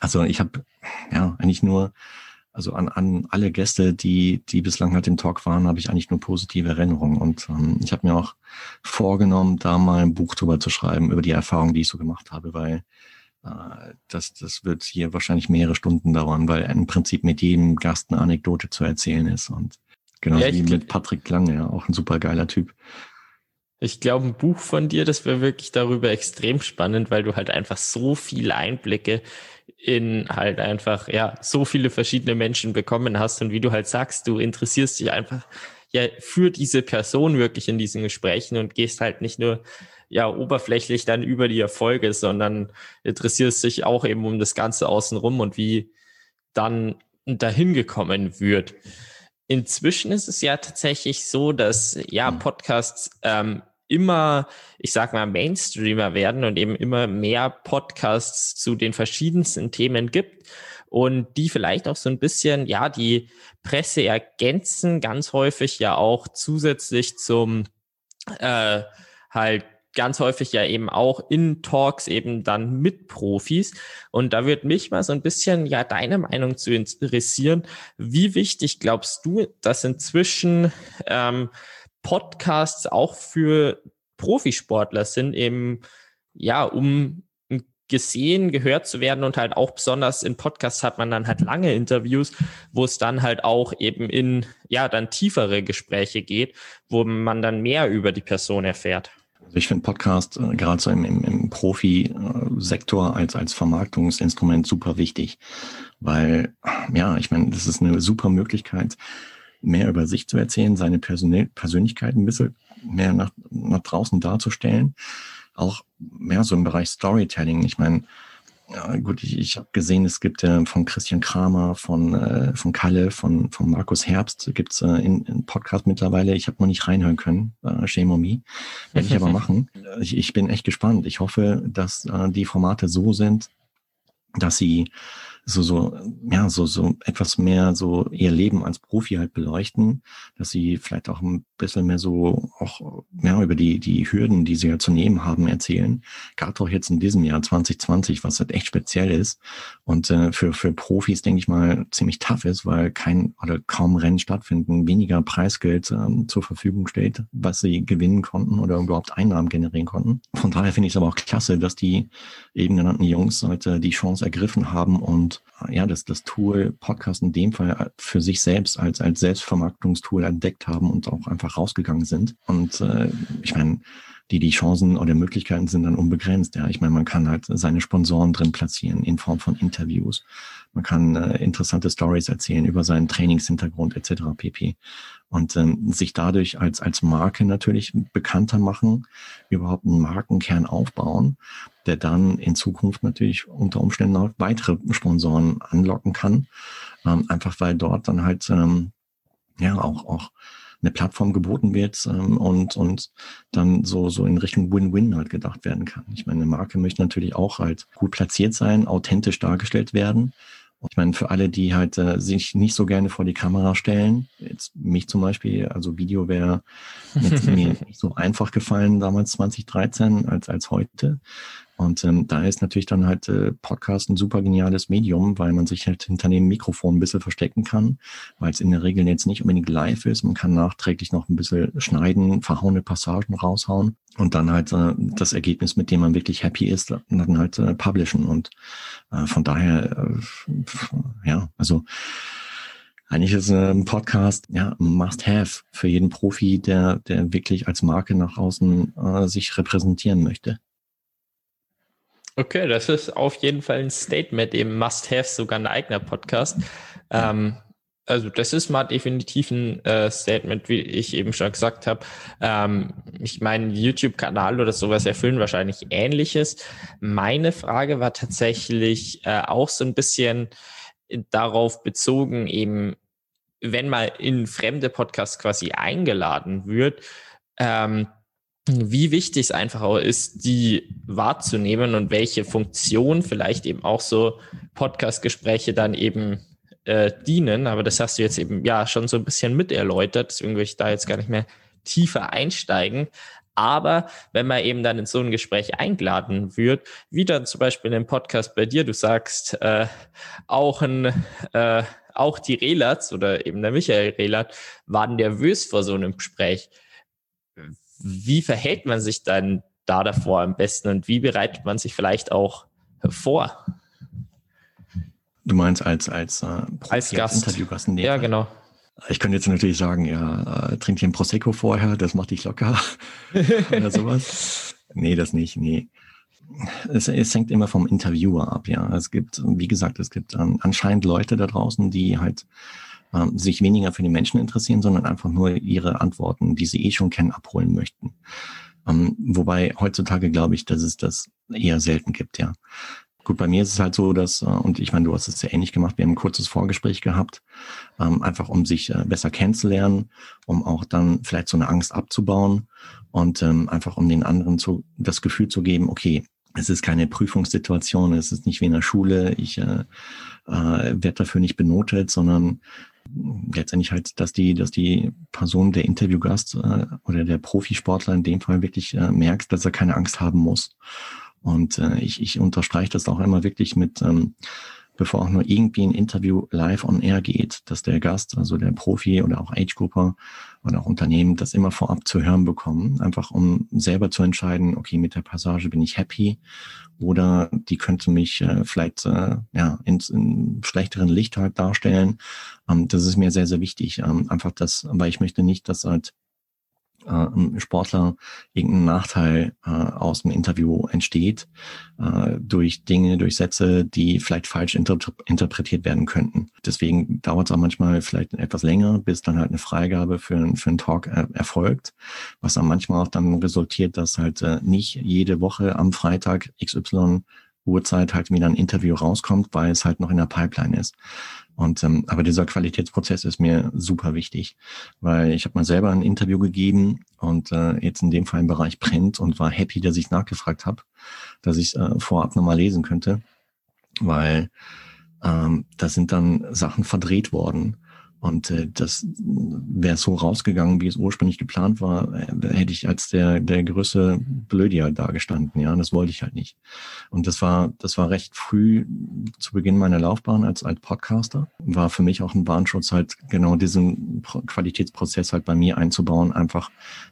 S2: also ich habe ja eigentlich nur, also an, an alle Gäste, die, die bislang halt im Talk waren, habe ich eigentlich nur positive Erinnerungen. Und ähm, ich habe mir auch vorgenommen, da mal ein Buch drüber zu schreiben, über die Erfahrungen, die ich so gemacht habe, weil äh, das, das wird hier wahrscheinlich mehrere Stunden dauern, weil im Prinzip mit jedem Gast eine Anekdote zu erzählen ist. Und Genau ja, wie mit Patrick Lange, ja, auch ein super geiler Typ.
S1: Ich glaube, ein Buch von dir, das wäre wirklich darüber extrem spannend, weil du halt einfach so viele Einblicke in halt einfach, ja, so viele verschiedene Menschen bekommen hast und wie du halt sagst, du interessierst dich einfach ja für diese Person wirklich in diesen Gesprächen und gehst halt nicht nur ja oberflächlich dann über die Erfolge, sondern interessierst dich auch eben um das Ganze außenrum und wie dann dahin gekommen wird. Inzwischen ist es ja tatsächlich so, dass ja mhm. Podcasts ähm, immer, ich sag mal, Mainstreamer werden und eben immer mehr Podcasts zu den verschiedensten Themen gibt und die vielleicht auch so ein bisschen, ja, die Presse ergänzen, ganz häufig ja auch zusätzlich zum äh, halt ganz häufig ja eben auch in Talks eben dann mit Profis. Und da wird mich mal so ein bisschen ja deine Meinung zu interessieren. Wie wichtig glaubst du, dass inzwischen ähm, Podcasts auch für Profisportler sind, eben ja, um gesehen, gehört zu werden und halt auch besonders in Podcasts hat man dann halt lange Interviews, wo es dann halt auch eben in, ja, dann tiefere Gespräche geht, wo man dann mehr über die Person erfährt.
S2: Also ich finde Podcast äh, gerade so im, im, im Profi-Sektor als, als Vermarktungsinstrument super wichtig, weil, ja, ich meine, das ist eine super Möglichkeit, mehr über sich zu erzählen, seine Persön Persönlichkeit ein bisschen mehr nach, nach draußen darzustellen auch mehr so im Bereich Storytelling. Ich meine, ja, gut, ich, ich habe gesehen, es gibt äh, von Christian Kramer, von, äh, von Kalle, von, von Markus Herbst, gibt's äh, in, in Podcast mittlerweile. Ich habe noch nicht reinhören können. Äh, shame on me. Werde ich aber <laughs> machen. Ich, ich bin echt gespannt. Ich hoffe, dass äh, die Formate so sind, dass sie so, so, ja, so, so etwas mehr so ihr Leben als Profi halt beleuchten, dass sie vielleicht auch ein bisschen mehr so auch ja, über die, die Hürden, die sie ja zu nehmen haben, erzählen. Gerade auch jetzt in diesem Jahr 2020, was halt echt speziell ist und äh, für, für Profis, denke ich mal, ziemlich tough ist, weil kein oder kaum Rennen stattfinden, weniger Preisgeld ähm, zur Verfügung steht, was sie gewinnen konnten oder überhaupt Einnahmen generieren konnten. Von daher finde ich es aber auch klasse, dass die eben genannten Jungs heute die Chance ergriffen haben und ja, das, das Tool Podcast in dem Fall für sich selbst als, als Selbstvermarktungstool entdeckt haben und auch einfach rausgegangen sind. Und äh, ich meine, die, die Chancen oder Möglichkeiten sind dann unbegrenzt. Ja, ich meine, man kann halt seine Sponsoren drin platzieren in Form von Interviews. Man kann äh, interessante Stories erzählen über seinen Trainingshintergrund etc. pp. Und ähm, sich dadurch als, als Marke natürlich bekannter machen, überhaupt einen Markenkern aufbauen, der dann in Zukunft natürlich unter Umständen auch weitere Sponsoren anlocken kann. Ähm, einfach weil dort dann halt ähm, ja auch, auch eine Plattform geboten wird ähm, und, und dann so, so in Richtung Win-Win halt gedacht werden kann. Ich meine, eine Marke möchte natürlich auch halt gut platziert sein, authentisch dargestellt werden. Ich meine, für alle, die halt äh, sich nicht so gerne vor die Kamera stellen, jetzt mich zum Beispiel, also Video wäre <laughs> mir nicht so einfach gefallen damals 2013 als, als heute. Und ähm, da ist natürlich dann halt äh, Podcast ein super geniales Medium, weil man sich halt hinter dem Mikrofon ein bisschen verstecken kann, weil es in der Regel jetzt nicht unbedingt live ist. Man kann nachträglich noch ein bisschen schneiden, verhauene Passagen raushauen und dann halt äh, das Ergebnis, mit dem man wirklich happy ist, dann halt äh, publishen. Und äh, von daher, äh, ja, also eigentlich ist ein Podcast ja must have für jeden Profi, der der wirklich als Marke nach außen äh, sich repräsentieren möchte.
S1: Okay, das ist auf jeden Fall ein Statement, eben Must-Have, sogar ein eigener Podcast. Ähm, also das ist mal definitiv ein äh, Statement, wie ich eben schon gesagt habe. Ähm, ich meine, YouTube-Kanal oder sowas erfüllen wahrscheinlich Ähnliches. Meine Frage war tatsächlich äh, auch so ein bisschen darauf bezogen, eben wenn mal in fremde Podcasts quasi eingeladen wird, ähm, wie wichtig es einfach auch ist, die wahrzunehmen und welche Funktion vielleicht eben auch so Podcast-Gespräche dann eben äh, dienen. Aber das hast du jetzt eben ja schon so ein bisschen mit erläutert, deswegen will ich da jetzt gar nicht mehr tiefer einsteigen. Aber wenn man eben dann in so ein Gespräch eingeladen wird, wie dann zum Beispiel in einem Podcast bei dir, du sagst, äh, auch ein, äh, auch die Relatz oder eben der Michael Relat waren nervös vor so einem Gespräch wie verhält man sich dann da davor am besten und wie bereitet man sich vielleicht auch vor?
S2: Du meinst als als, äh,
S1: als Gast.
S2: Interviewgast
S1: ja, Fall. genau.
S2: Ich könnte jetzt natürlich sagen, ja, äh, trink dir ein Prosecco vorher, das macht dich locker <laughs> oder sowas. Nee, das nicht, nee. Es, es hängt immer vom Interviewer ab, ja. Es gibt, wie gesagt, es gibt ähm, anscheinend Leute da draußen, die halt ähm, sich weniger für die Menschen interessieren, sondern einfach nur ihre Antworten, die sie eh schon kennen, abholen möchten. Ähm, wobei heutzutage glaube ich, dass es das eher selten gibt, ja. Gut, bei mir ist es halt so, dass, äh, und ich meine, du hast es ja ähnlich gemacht, wir haben ein kurzes Vorgespräch gehabt, ähm, einfach um sich äh, besser kennenzulernen, um auch dann vielleicht so eine Angst abzubauen und ähm, einfach um den anderen zu, das Gefühl zu geben, okay, es ist keine Prüfungssituation, es ist nicht wie in der Schule, ich äh, äh, werde dafür nicht benotet, sondern letztendlich halt, dass die, dass die Person, der Interviewgast äh, oder der Profisportler in dem Fall wirklich äh, merkt, dass er keine Angst haben muss. Und äh, ich, ich unterstreiche das auch immer wirklich mit, ähm, bevor auch nur irgendwie ein Interview live on air geht, dass der Gast, also der Profi oder auch Age-Grupper oder auch Unternehmen, das immer vorab zu hören bekommen, einfach um selber zu entscheiden, okay, mit der Passage bin ich happy oder die könnte mich äh, vielleicht äh, ja, in, in schlechteren Licht halt darstellen. Ähm, das ist mir sehr, sehr wichtig. Ähm, einfach das, weil ich möchte nicht, dass halt äh, Sportler irgendein Nachteil äh, aus dem Interview entsteht äh, durch Dinge, durch Sätze, die vielleicht falsch inter interpretiert werden könnten. Deswegen dauert es auch manchmal vielleicht etwas länger, bis dann halt eine Freigabe für, für einen Talk äh, erfolgt, was dann manchmal auch dann resultiert, dass halt äh, nicht jede Woche am Freitag XY Uhrzeit halt wieder ein Interview rauskommt, weil es halt noch in der Pipeline ist. Und ähm, aber dieser Qualitätsprozess ist mir super wichtig, weil ich habe mal selber ein Interview gegeben und äh, jetzt in dem Fall im Bereich Print und war happy, dass ich nachgefragt habe, dass ich äh, vorab nochmal lesen könnte, weil ähm, da sind dann Sachen verdreht worden und äh, das wäre so rausgegangen, wie es ursprünglich geplant war, äh, hätte ich als der der größte Blödier dagestanden. Ja, das wollte ich halt nicht. Und das war das war recht früh zu Beginn meiner Laufbahn als als Podcaster. War für mich auch ein Warnschutz halt genau diesen Qualitätsprozess halt bei mir einzubauen, einfach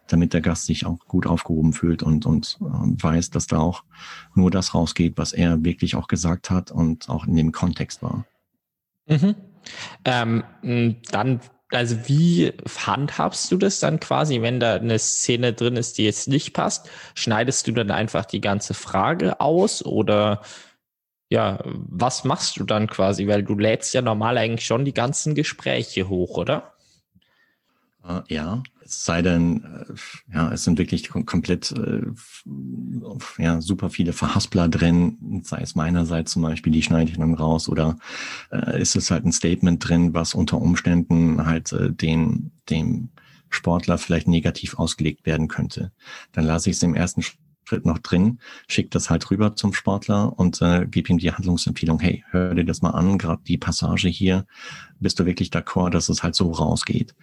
S2: damit der Gast sich auch gut aufgehoben fühlt und und äh, weiß, dass da auch nur das rausgeht, was er wirklich auch gesagt hat und auch in dem Kontext war.
S1: Mhm. Ähm, dann, also wie handhabst du das dann quasi, wenn da eine Szene drin ist, die jetzt nicht passt? Schneidest du dann einfach die ganze Frage aus oder ja, was machst du dann quasi? Weil du lädst ja normal eigentlich schon die ganzen Gespräche hoch, oder?
S2: Uh, ja, es sei denn, äh, ja, es sind wirklich komplett äh, ja, super viele Verhaspler drin, sei es meinerseits zum Beispiel, die schneide ich dann raus, oder äh, ist es halt ein Statement drin, was unter Umständen halt äh, den, dem Sportler vielleicht negativ ausgelegt werden könnte. Dann lasse ich es im ersten noch drin, schicke das halt rüber zum Sportler und äh, gebe ihm die Handlungsempfehlung, hey, hör dir das mal an, gerade die Passage hier, bist du wirklich d'accord, dass es halt so rausgeht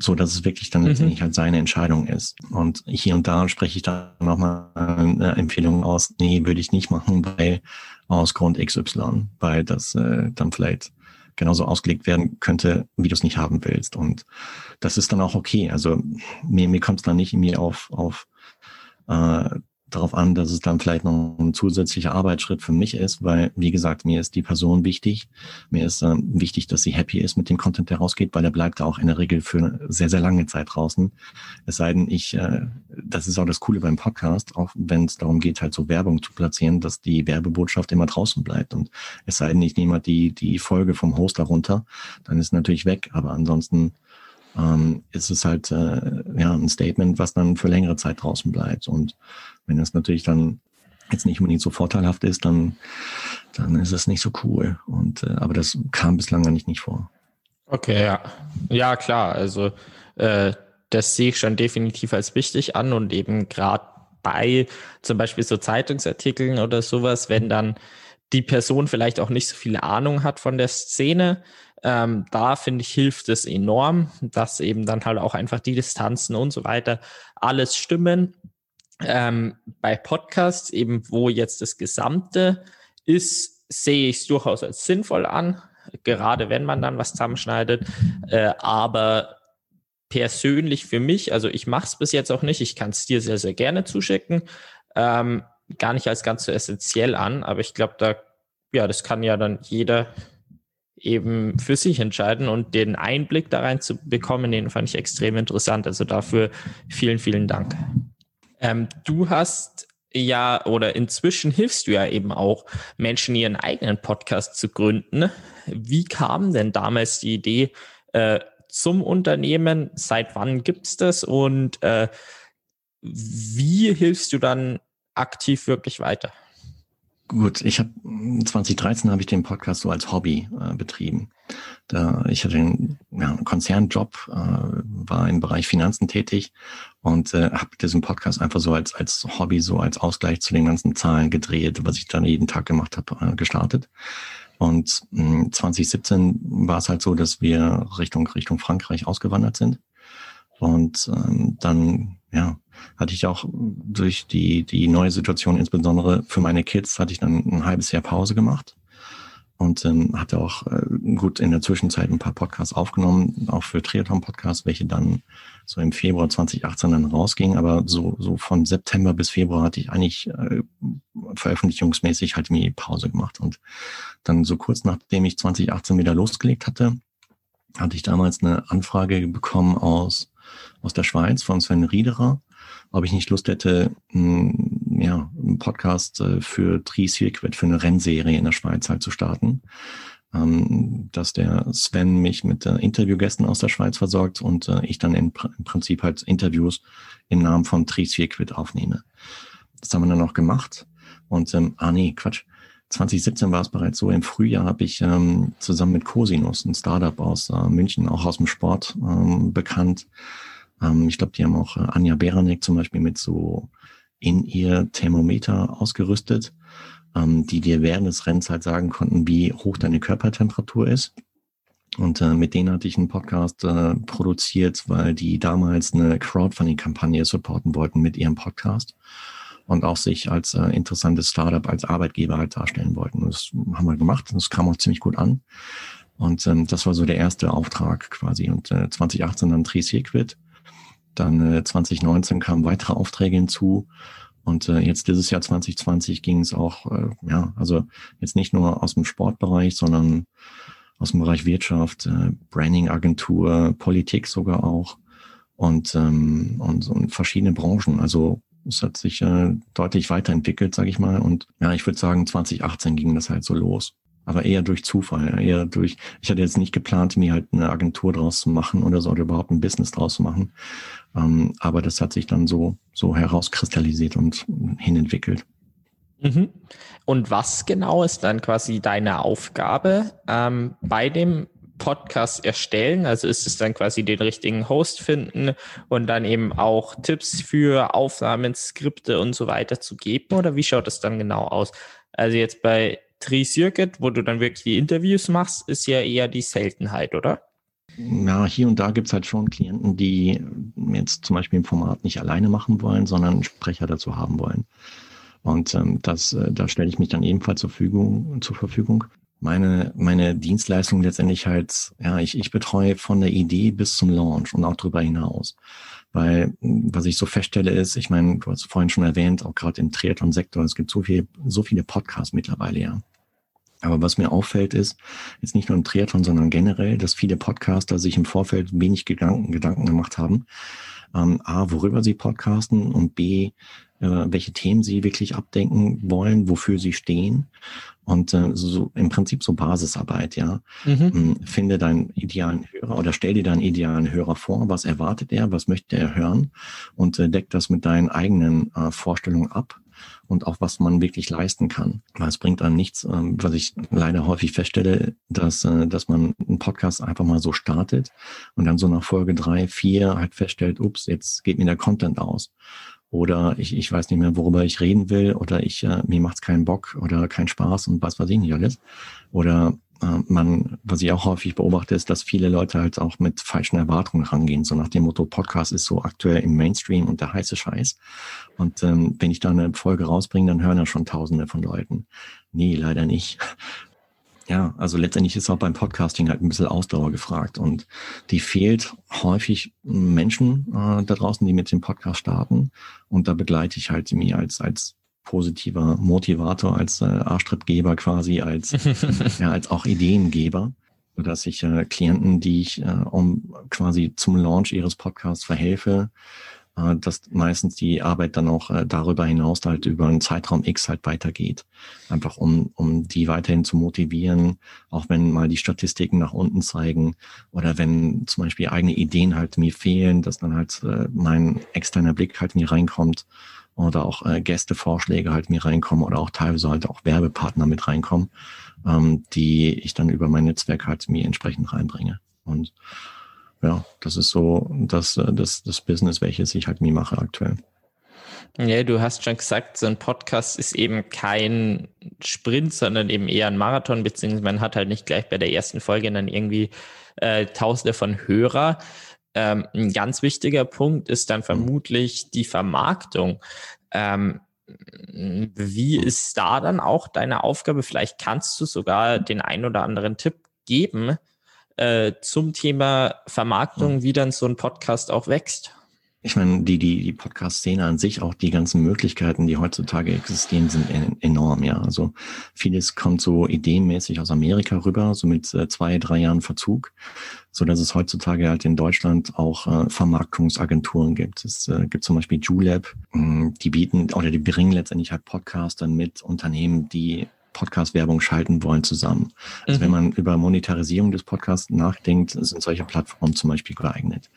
S2: so dass es wirklich dann mhm. letztendlich halt seine Entscheidung ist. Und hier und da spreche ich dann nochmal eine Empfehlung aus, nee, würde ich nicht machen, weil aus Grund XY, weil das äh, dann vielleicht genauso ausgelegt werden könnte, wie du es nicht haben willst. Und das ist dann auch okay. Also mir, mir kommt es dann nicht in mir auf, auf äh, darauf an, dass es dann vielleicht noch ein zusätzlicher Arbeitsschritt für mich ist, weil, wie gesagt, mir ist die Person wichtig. Mir ist äh, wichtig, dass sie happy ist mit dem Content, der rausgeht, weil er bleibt auch in der Regel für sehr, sehr lange Zeit draußen. Es sei denn, ich, äh, das ist auch das Coole beim Podcast, auch wenn es darum geht, halt so Werbung zu platzieren, dass die Werbebotschaft immer draußen bleibt. Und es sei denn, ich nehme halt die, die Folge vom Hoster runter, dann ist natürlich weg. Aber ansonsten ähm, ist es halt äh, ja ein Statement, was dann für längere Zeit draußen bleibt. Und wenn es natürlich dann jetzt nicht unbedingt so vorteilhaft ist, dann, dann ist es nicht so cool. Und äh, aber das kam bislang eigentlich nicht vor.
S1: Okay, ja. Ja, klar. Also äh, das sehe ich schon definitiv als wichtig an und eben gerade bei zum Beispiel so Zeitungsartikeln oder sowas, wenn dann die Person vielleicht auch nicht so viel Ahnung hat von der Szene, ähm, da finde ich, hilft es enorm, dass eben dann halt auch einfach die Distanzen und so weiter alles stimmen. Ähm, bei Podcasts, eben wo jetzt das Gesamte ist, sehe ich es durchaus als sinnvoll an, gerade wenn man dann was zusammenschneidet. Äh, aber persönlich für mich, also ich mache es bis jetzt auch nicht, ich kann es dir sehr, sehr gerne zuschicken, ähm, gar nicht als ganz so essentiell an, aber ich glaube, da, ja, das kann ja dann jeder eben für sich entscheiden und den Einblick da rein zu bekommen, den fand ich extrem interessant. Also dafür vielen, vielen Dank. Ähm, du hast ja oder inzwischen hilfst du ja eben auch Menschen, ihren eigenen Podcast zu gründen. Wie kam denn damals die Idee äh, zum Unternehmen? Seit wann gibt's das und äh, wie hilfst du dann aktiv wirklich weiter?
S2: Gut, ich habe 2013 habe ich den Podcast so als Hobby äh, betrieben. Da ich hatte einen, ja, Konzernjob, äh, war im Bereich Finanzen tätig und äh, habe diesen Podcast einfach so als als Hobby, so als Ausgleich zu den ganzen Zahlen gedreht, was ich dann jeden Tag gemacht habe, äh, gestartet. Und mh, 2017 war es halt so, dass wir Richtung Richtung Frankreich ausgewandert sind und ähm, dann ja hatte ich auch durch die, die neue Situation, insbesondere für meine Kids, hatte ich dann ein halbes Jahr Pause gemacht. und ähm, hatte auch äh, gut in der Zwischenzeit ein paar Podcasts aufgenommen, auch für Triathlon-Podcasts, welche dann so im Februar 2018 dann rausgingen. Aber so, so von September bis Februar hatte ich eigentlich äh, veröffentlichungsmäßig halt mir Pause gemacht. Und dann so kurz nachdem ich 2018 wieder losgelegt hatte, hatte ich damals eine Anfrage bekommen aus, aus der Schweiz von Sven Riederer, ob ich nicht Lust hätte, einen, ja, einen Podcast äh, für Tri Circuit, für eine Rennserie in der Schweiz halt zu starten. Ähm, dass der Sven mich mit äh, Interviewgästen aus der Schweiz versorgt und äh, ich dann in, im Prinzip halt Interviews im Namen von Tri Circuit aufnehme. Das haben wir dann auch gemacht. Und, ähm, ah nee, Quatsch. 2017 war es bereits so, im Frühjahr habe ich ähm, zusammen mit Cosinus, ein Startup aus äh, München, auch aus dem Sport ähm, bekannt, ähm, ich glaube, die haben auch äh, Anja Beranek zum Beispiel mit so in ihr Thermometer ausgerüstet, ähm, die dir während des Rennens halt sagen konnten, wie hoch deine Körpertemperatur ist. Und äh, mit denen hatte ich einen Podcast äh, produziert, weil die damals eine Crowdfunding-Kampagne supporten wollten mit ihrem Podcast und auch sich als äh, interessantes Startup, als Arbeitgeber halt darstellen wollten. Das haben wir gemacht und das kam auch ziemlich gut an. Und ähm, das war so der erste Auftrag quasi. Und äh, 2018 dann Trisequit. Dann äh, 2019 kamen weitere Aufträge hinzu. Und äh, jetzt dieses Jahr 2020 ging es auch, äh, ja, also jetzt nicht nur aus dem Sportbereich, sondern aus dem Bereich Wirtschaft, äh, Branding-Agentur, Politik sogar auch und, ähm, und, und verschiedene Branchen. Also es hat sich äh, deutlich weiterentwickelt, sage ich mal. Und ja, ich würde sagen, 2018 ging das halt so los aber eher durch Zufall, eher durch, ich hatte jetzt nicht geplant, mir halt eine Agentur draus zu machen oder so, oder überhaupt ein Business draus zu machen. Ähm, aber das hat sich dann so, so herauskristallisiert und hinentwickelt.
S1: Mhm. Und was genau ist dann quasi deine Aufgabe ähm, bei dem Podcast erstellen? Also ist es dann quasi den richtigen Host finden und dann eben auch Tipps für Aufnahmen, Skripte und so weiter zu geben? Oder wie schaut das dann genau aus? Also jetzt bei Tri-Circuit, wo du dann wirklich die Interviews machst, ist ja eher die Seltenheit, oder?
S2: Ja, hier und da gibt es halt schon Klienten, die jetzt zum Beispiel ein Format nicht alleine machen wollen, sondern einen Sprecher dazu haben wollen. Und ähm, das, äh, da stelle ich mich dann ebenfalls zur Verfügung. Zur Verfügung. Meine, meine Dienstleistung letztendlich halt, ja, ich, ich betreue von der Idee bis zum Launch und auch darüber hinaus. Weil was ich so feststelle ist, ich meine, du hast vorhin schon erwähnt, auch gerade im Triathlon-Sektor, es gibt so viel, so viele Podcasts mittlerweile, ja. Aber was mir auffällt ist, jetzt nicht nur im Triathlon, sondern generell, dass viele Podcaster sich im Vorfeld wenig Gedanken, Gedanken gemacht haben. Ähm, A, worüber sie podcasten und B, welche Themen sie wirklich abdenken wollen, wofür sie stehen. Und äh, so im Prinzip so Basisarbeit, ja. Mhm. Hm, finde deinen idealen Hörer oder stell dir deinen idealen Hörer vor, was erwartet er, was möchte er hören und äh, deck das mit deinen eigenen äh, Vorstellungen ab und auch was man wirklich leisten kann. Weil es bringt einem nichts, ähm, was ich leider häufig feststelle, dass, äh, dass man einen Podcast einfach mal so startet und dann so nach Folge drei, vier halt feststellt, ups, jetzt geht mir der Content aus oder ich, ich weiß nicht mehr, worüber ich reden will oder ich äh, mir macht's keinen Bock oder keinen Spaß und was weiß ich nicht alles. Oder äh, man, was ich auch häufig beobachte, ist, dass viele Leute halt auch mit falschen Erwartungen rangehen. So nach dem Motto, Podcast ist so aktuell im Mainstream und der heiße Scheiß. Und ähm, wenn ich da eine Folge rausbringe, dann hören ja schon Tausende von Leuten. Nee, leider nicht. Ja, also letztendlich ist auch beim Podcasting halt ein bisschen Ausdauer gefragt und die fehlt häufig Menschen äh, da draußen, die mit dem Podcast starten und da begleite ich halt mich als als positiver Motivator, als äh, Arschtrittgeber quasi, als <laughs> ja als auch Ideengeber, dass ich äh, Klienten, die ich äh, um quasi zum Launch ihres Podcasts verhelfe, äh, dass meistens die Arbeit dann auch äh, darüber hinaus halt über einen Zeitraum X halt weitergeht. Einfach um, um die weiterhin zu motivieren, auch wenn mal die Statistiken nach unten zeigen oder wenn zum Beispiel eigene Ideen halt mir fehlen, dass dann halt äh, mein externer Blick halt mir reinkommt oder auch äh, Gästevorschläge halt mir reinkommen oder auch teilweise halt auch Werbepartner mit reinkommen, ähm, die ich dann über mein Netzwerk halt mir entsprechend reinbringe. Und ja, das ist so das, das, das Business, welches ich halt nie mache aktuell.
S1: Ja, du hast schon gesagt, so ein Podcast ist eben kein Sprint, sondern eben eher ein Marathon, beziehungsweise man hat halt nicht gleich bei der ersten Folge dann irgendwie äh, Tausende von Hörer. Ähm, ein ganz wichtiger Punkt ist dann vermutlich die Vermarktung. Ähm, Wie ist da dann auch deine Aufgabe? Vielleicht kannst du sogar den ein oder anderen Tipp geben äh, zum Thema Vermarktung, wie dann so ein Podcast auch wächst
S2: ich meine, die, die, die Podcast-Szene an sich, auch die ganzen Möglichkeiten, die heutzutage existieren, sind enorm, ja. Also vieles kommt so ideenmäßig aus Amerika rüber, so mit äh, zwei, drei Jahren Verzug, so dass es heutzutage halt in Deutschland auch äh, Vermarktungsagenturen gibt. Es äh, gibt zum Beispiel Julep, hm, die bieten oder die bringen letztendlich halt Podcastern mit Unternehmen, die Podcast-Werbung schalten wollen zusammen. Also mhm. wenn man über Monetarisierung des Podcasts nachdenkt, sind solche Plattformen zum Beispiel geeignet.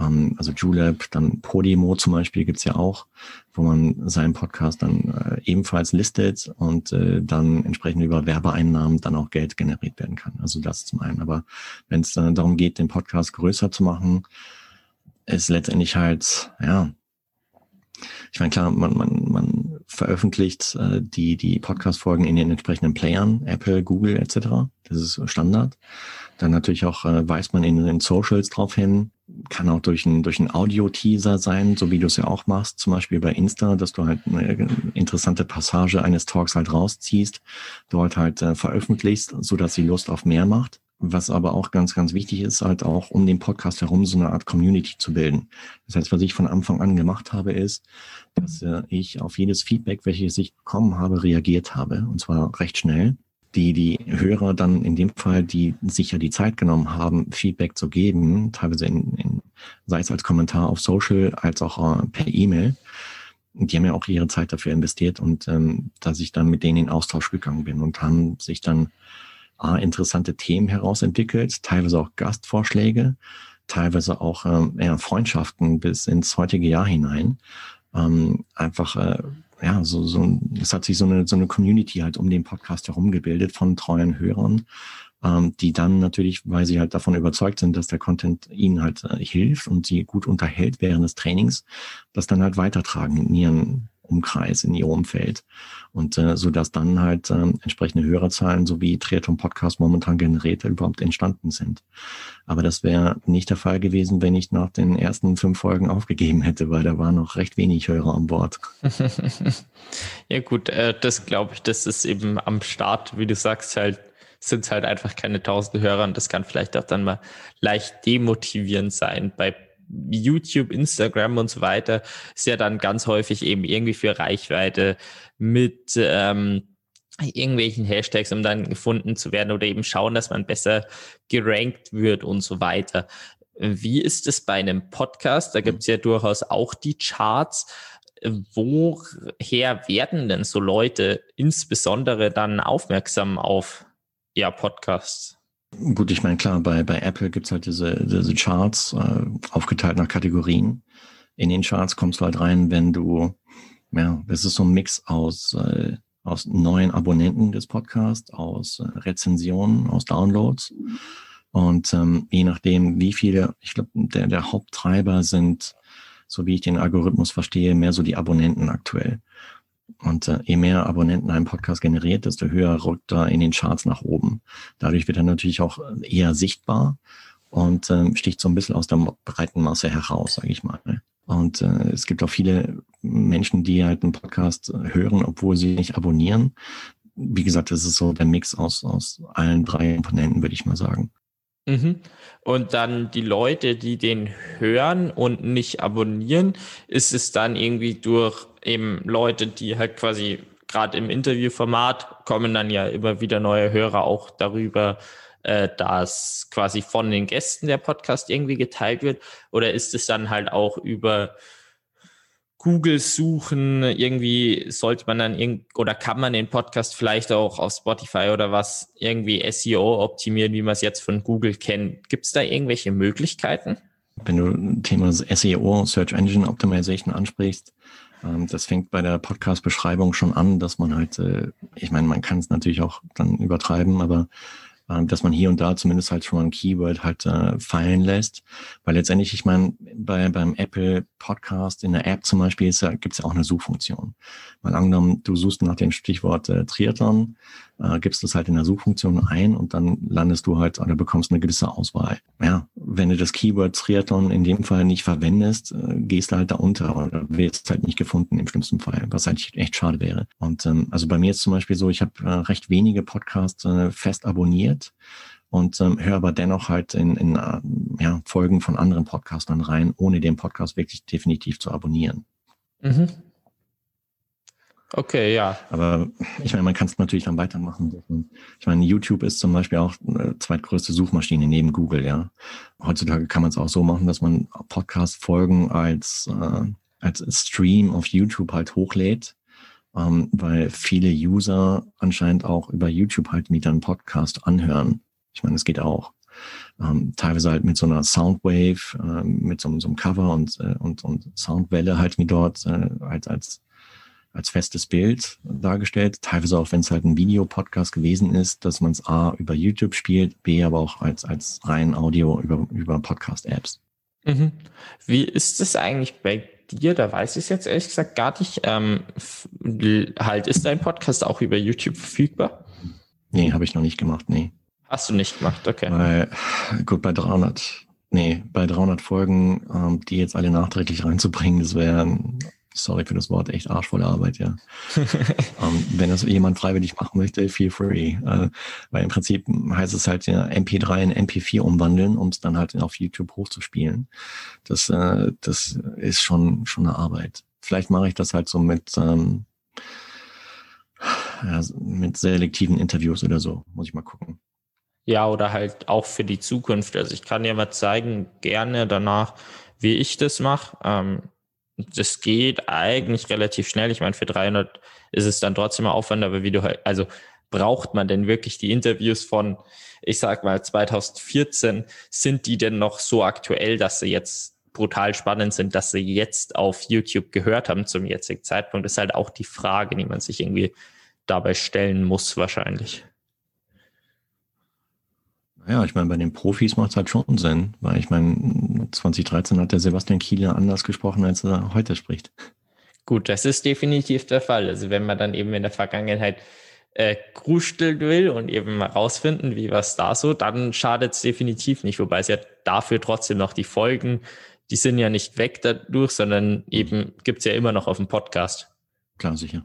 S2: Ähm, also Julep, dann Podimo zum Beispiel gibt's ja auch, wo man seinen Podcast dann äh, ebenfalls listet und äh, dann entsprechend über Werbeeinnahmen dann auch Geld generiert werden kann. Also das zum einen. Aber wenn es dann darum geht, den Podcast größer zu machen, ist letztendlich halt, ja, ich meine, klar, man, man, man veröffentlicht äh, die, die Podcast-Folgen in den entsprechenden Playern, Apple, Google etc. Das ist Standard. Dann natürlich auch äh, weist man in den Socials drauf hin, kann auch durch ein, durch ein Audio-Teaser sein, so wie du es ja auch machst, zum Beispiel bei Insta, dass du halt eine interessante Passage eines Talks halt rausziehst, dort halt äh, veröffentlichst, so dass sie Lust auf mehr macht. Was aber auch ganz, ganz wichtig ist, halt auch um den Podcast herum so eine Art Community zu bilden. Das heißt, was ich von Anfang an gemacht habe, ist, dass äh, ich auf jedes Feedback, welches ich bekommen habe, reagiert habe. Und zwar recht schnell die die Hörer dann in dem Fall, die sich ja die Zeit genommen haben, Feedback zu geben, teilweise in, in sei es als Kommentar auf Social als auch äh, per E-Mail. Die haben ja auch ihre Zeit dafür investiert und ähm, dass ich dann mit denen in Austausch gegangen bin und haben sich dann äh, interessante Themen herausentwickelt, teilweise auch Gastvorschläge, teilweise auch ähm, Freundschaften bis ins heutige Jahr hinein. Ähm, einfach äh, ja, so, so, es hat sich so eine, so eine Community halt um den Podcast herum gebildet von treuen Hörern, ähm, die dann natürlich, weil sie halt davon überzeugt sind, dass der Content ihnen halt äh, hilft und sie gut unterhält während des Trainings, das dann halt weitertragen in ihren Umkreis, in ihr Umfeld. Und äh, so dass dann halt äh, entsprechende Hörerzahlen sowie Triathlon Podcast momentan generiert überhaupt entstanden sind. Aber das wäre nicht der Fall gewesen, wenn ich nach den ersten fünf Folgen aufgegeben hätte, weil da war noch recht wenig Hörer an Bord. <laughs>
S1: ja gut, äh, das glaube ich, das ist eben am Start, wie du sagst, halt sind es halt einfach keine tausend Hörer und das kann vielleicht auch dann mal leicht demotivierend sein bei YouTube, Instagram und so weiter ist ja dann ganz häufig eben irgendwie für Reichweite mit ähm, irgendwelchen Hashtags, um dann gefunden zu werden oder eben schauen, dass man besser gerankt wird und so weiter. Wie ist es bei einem Podcast? Da gibt es ja durchaus auch die Charts. Woher werden denn so Leute insbesondere dann aufmerksam auf ja, Podcasts?
S2: Gut, ich meine, klar, bei, bei Apple gibt's halt diese, diese Charts, äh, aufgeteilt nach Kategorien. In den Charts kommst du halt rein, wenn du, ja, das ist so ein Mix aus, äh, aus neuen Abonnenten des Podcasts, aus äh, Rezensionen, aus Downloads. Und ähm, je nachdem, wie viele, ich glaube, der, der Haupttreiber sind, so wie ich den Algorithmus verstehe, mehr so die Abonnenten aktuell. Und äh, je mehr Abonnenten ein Podcast generiert, desto höher rückt er in den Charts nach oben. Dadurch wird er natürlich auch eher sichtbar und ähm, sticht so ein bisschen aus der breiten Masse heraus, sage ich mal. Und äh, es gibt auch viele Menschen, die halt einen Podcast hören, obwohl sie nicht abonnieren. Wie gesagt, das ist so der Mix aus, aus allen drei Komponenten, würde ich mal sagen.
S1: Mhm. Und dann die Leute, die den hören und nicht abonnieren, ist es dann irgendwie durch eben Leute, die halt quasi gerade im Interviewformat kommen dann ja immer wieder neue Hörer auch darüber, äh, dass quasi von den Gästen der Podcast irgendwie geteilt wird? Oder ist es dann halt auch über Google suchen, irgendwie sollte man dann irgend oder kann man den Podcast vielleicht auch auf Spotify oder was irgendwie SEO optimieren, wie man es jetzt von Google kennt. Gibt es da irgendwelche Möglichkeiten?
S2: Wenn du Thema SEO, Search Engine Optimization ansprichst, ähm, das fängt bei der Podcast-Beschreibung schon an, dass man halt, äh, ich meine, man kann es natürlich auch dann übertreiben, aber dass man hier und da zumindest halt schon mal ein Keyword halt äh, fallen lässt. Weil letztendlich, ich meine, bei, beim Apple Podcast in der App zum Beispiel ja, gibt es ja auch eine Suchfunktion. Mal angenommen, du suchst nach dem Stichwort äh, Triathlon, äh, gibst es halt in der Suchfunktion ein und dann landest du halt oder bekommst eine gewisse Auswahl. Ja, wenn du das Keyword Triathlon in dem Fall nicht verwendest, äh, gehst du halt da unter oder wirst halt nicht gefunden im schlimmsten Fall, was halt echt schade wäre. Und ähm, also bei mir ist zum Beispiel so, ich habe äh, recht wenige Podcasts äh, fest abonniert und ähm, höre aber dennoch halt in, in äh, ja, Folgen von anderen Podcastern rein, ohne den Podcast wirklich definitiv zu abonnieren. Mhm.
S1: Okay, ja.
S2: Aber ich meine, man kann es natürlich dann weitermachen. Ich meine, YouTube ist zum Beispiel auch eine zweitgrößte Suchmaschine neben Google, ja. Heutzutage kann man es auch so machen, dass man Podcast-Folgen als, äh, als Stream auf YouTube halt hochlädt, ähm, weil viele User anscheinend auch über YouTube halt mit einem Podcast anhören. Ich meine, es geht auch. Ähm, teilweise halt mit so einer Soundwave, äh, mit so, so, einem Cover und, äh, und, und Soundwelle halt wie dort äh, halt als, als festes Bild dargestellt. Teilweise auch, wenn es halt ein Videopodcast gewesen ist, dass man es A über YouTube spielt, B aber auch als, als rein Audio über, über Podcast-Apps.
S1: Mhm. Wie ist es eigentlich bei dir? Da weiß ich es jetzt ehrlich gesagt gar nicht. Ähm, halt, ist dein Podcast auch über YouTube verfügbar?
S2: Nee, habe ich noch nicht gemacht, nee.
S1: Hast du nicht gemacht, okay.
S2: Weil, gut, bei 300, nee, bei 300 Folgen, ähm, die jetzt alle nachträglich reinzubringen, das wäre, sorry für das Wort, echt arschvolle Arbeit, ja. <laughs> ähm, wenn das jemand freiwillig machen möchte, feel free. Äh, weil im Prinzip heißt es halt ja MP3 in MP4 umwandeln, um es dann halt auf YouTube hochzuspielen. Das, äh, das ist schon, schon eine Arbeit. Vielleicht mache ich das halt so mit, ähm, ja, mit selektiven Interviews oder so. Muss ich mal gucken.
S1: Ja, oder halt auch für die Zukunft. Also ich kann dir mal zeigen, gerne danach, wie ich das mache. Ähm, das geht eigentlich relativ schnell. Ich meine, für 300 ist es dann trotzdem mal Aufwand, aber wie du halt, also braucht man denn wirklich die Interviews von, ich sag mal, 2014? Sind die denn noch so aktuell, dass sie jetzt brutal spannend sind, dass sie jetzt auf YouTube gehört haben zum jetzigen Zeitpunkt? Das ist halt auch die Frage, die man sich irgendwie dabei stellen muss, wahrscheinlich.
S2: Ja, ich meine, bei den Profis macht es halt schon Sinn, weil ich meine, 2013 hat der Sebastian Kiele anders gesprochen, als er heute spricht.
S1: Gut, das ist definitiv der Fall. Also wenn man dann eben in der Vergangenheit äh, krusteln will und eben mal rausfinden, wie was da so, dann schadet es definitiv nicht. Wobei es ja dafür trotzdem noch die Folgen, die sind ja nicht weg dadurch, sondern eben gibt es ja immer noch auf dem Podcast.
S2: Klar, sicher.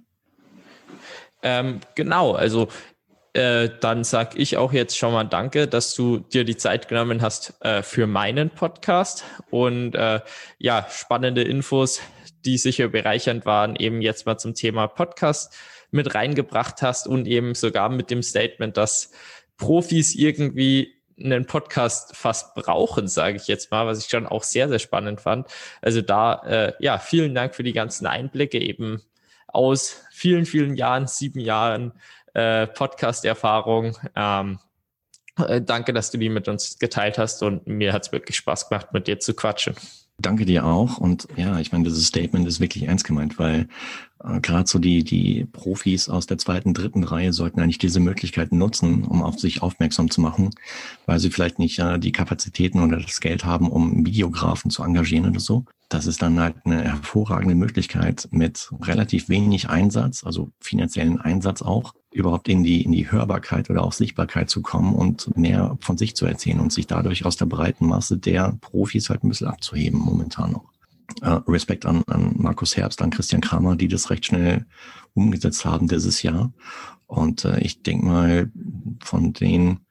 S1: Ähm, genau, also äh, dann sag ich auch jetzt schon mal Danke, dass du dir die Zeit genommen hast äh, für meinen Podcast und äh, ja, spannende Infos, die sicher bereichernd waren, eben jetzt mal zum Thema Podcast mit reingebracht hast und eben sogar mit dem Statement, dass Profis irgendwie einen Podcast fast brauchen, sage ich jetzt mal, was ich schon auch sehr, sehr spannend fand. Also da, äh, ja, vielen Dank für die ganzen Einblicke eben aus vielen, vielen Jahren, sieben Jahren äh, Podcast-Erfahrung. Ähm, äh, danke, dass du die mit uns geteilt hast und mir hat es wirklich Spaß gemacht, mit dir zu quatschen.
S2: Danke dir auch. Und ja, ich meine, dieses Statement ist wirklich ernst gemeint, weil gerade so die, die Profis aus der zweiten, dritten Reihe sollten eigentlich diese Möglichkeiten nutzen, um auf sich aufmerksam zu machen, weil sie vielleicht nicht äh, die Kapazitäten oder das Geld haben, um Videografen zu engagieren oder so. Das ist dann halt eine hervorragende Möglichkeit mit relativ wenig Einsatz, also finanziellen Einsatz auch, überhaupt in die, in die Hörbarkeit oder auch Sichtbarkeit zu kommen und mehr von sich zu erzählen und sich dadurch aus der breiten Masse der Profis halt ein bisschen abzuheben momentan noch. Uh, Respekt an, an Markus Herbst, an Christian Kramer, die das recht schnell umgesetzt haben dieses Jahr. Und uh, ich denke mal, von denen,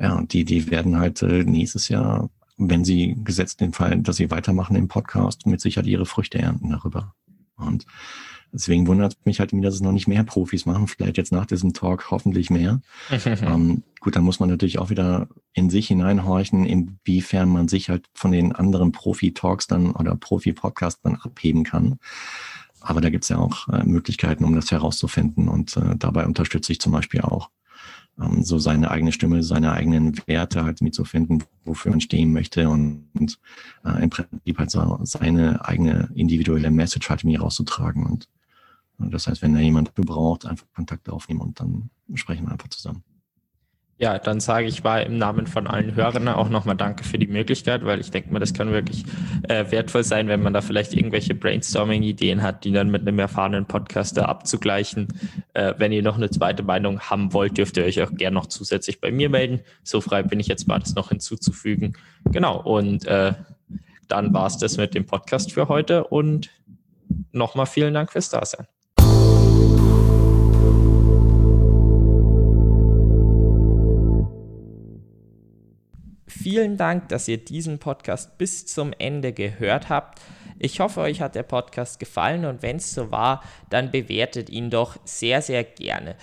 S2: ja, die, die werden halt uh, nächstes Jahr, wenn sie gesetzt den Fall, dass sie weitermachen im Podcast, mit Sicherheit ihre Früchte ernten darüber. Und Deswegen wundert mich halt dass es noch nicht mehr Profis machen. Vielleicht jetzt nach diesem Talk hoffentlich mehr. <laughs> ähm, gut, dann muss man natürlich auch wieder in sich hineinhorchen, inwiefern man sich halt von den anderen Profi-Talks dann oder Profi-Podcasts dann abheben kann. Aber da gibt es ja auch äh, Möglichkeiten, um das herauszufinden. Und äh, dabei unterstütze ich zum Beispiel auch ähm, so seine eigene Stimme, seine eigenen Werte halt mitzufinden, wofür man stehen möchte und, und äh, im Prinzip halt so seine eigene individuelle Message halt mir rauszutragen. Und das heißt, wenn da jemand braucht, einfach Kontakt aufnehmen und dann sprechen wir einfach zusammen.
S1: Ja, dann sage ich mal im Namen von allen Hörern auch nochmal Danke für die Möglichkeit, weil ich denke mal, das kann wirklich äh, wertvoll sein, wenn man da vielleicht irgendwelche Brainstorming-Ideen hat, die dann mit einem erfahrenen Podcaster abzugleichen. Äh, wenn ihr noch eine zweite Meinung haben wollt, dürft ihr euch auch gerne noch zusätzlich bei mir melden. So frei bin ich jetzt mal, das noch hinzuzufügen. Genau, und äh, dann war es das mit dem Podcast für heute und nochmal vielen Dank fürs Dasein. Vielen Dank, dass ihr diesen Podcast bis zum Ende gehört habt. Ich hoffe, euch hat der Podcast gefallen und wenn es so war, dann bewertet ihn doch sehr, sehr gerne.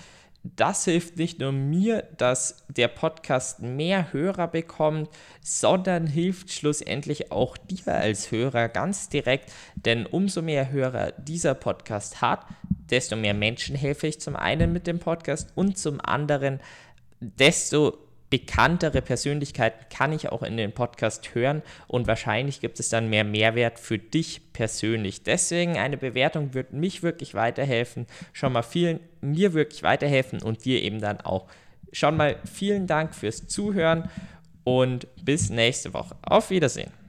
S1: Das hilft nicht nur mir, dass der Podcast mehr Hörer bekommt, sondern hilft schlussendlich auch dir als Hörer ganz direkt, denn umso mehr Hörer dieser Podcast hat, desto mehr Menschen helfe ich zum einen mit dem Podcast und zum anderen, desto bekanntere Persönlichkeiten kann ich auch in den Podcast hören und wahrscheinlich gibt es dann mehr Mehrwert für dich persönlich. Deswegen eine Bewertung wird mich wirklich weiterhelfen, schon mal vielen mir wirklich weiterhelfen und dir eben dann auch. Schon mal vielen Dank fürs Zuhören und bis nächste Woche. Auf Wiedersehen.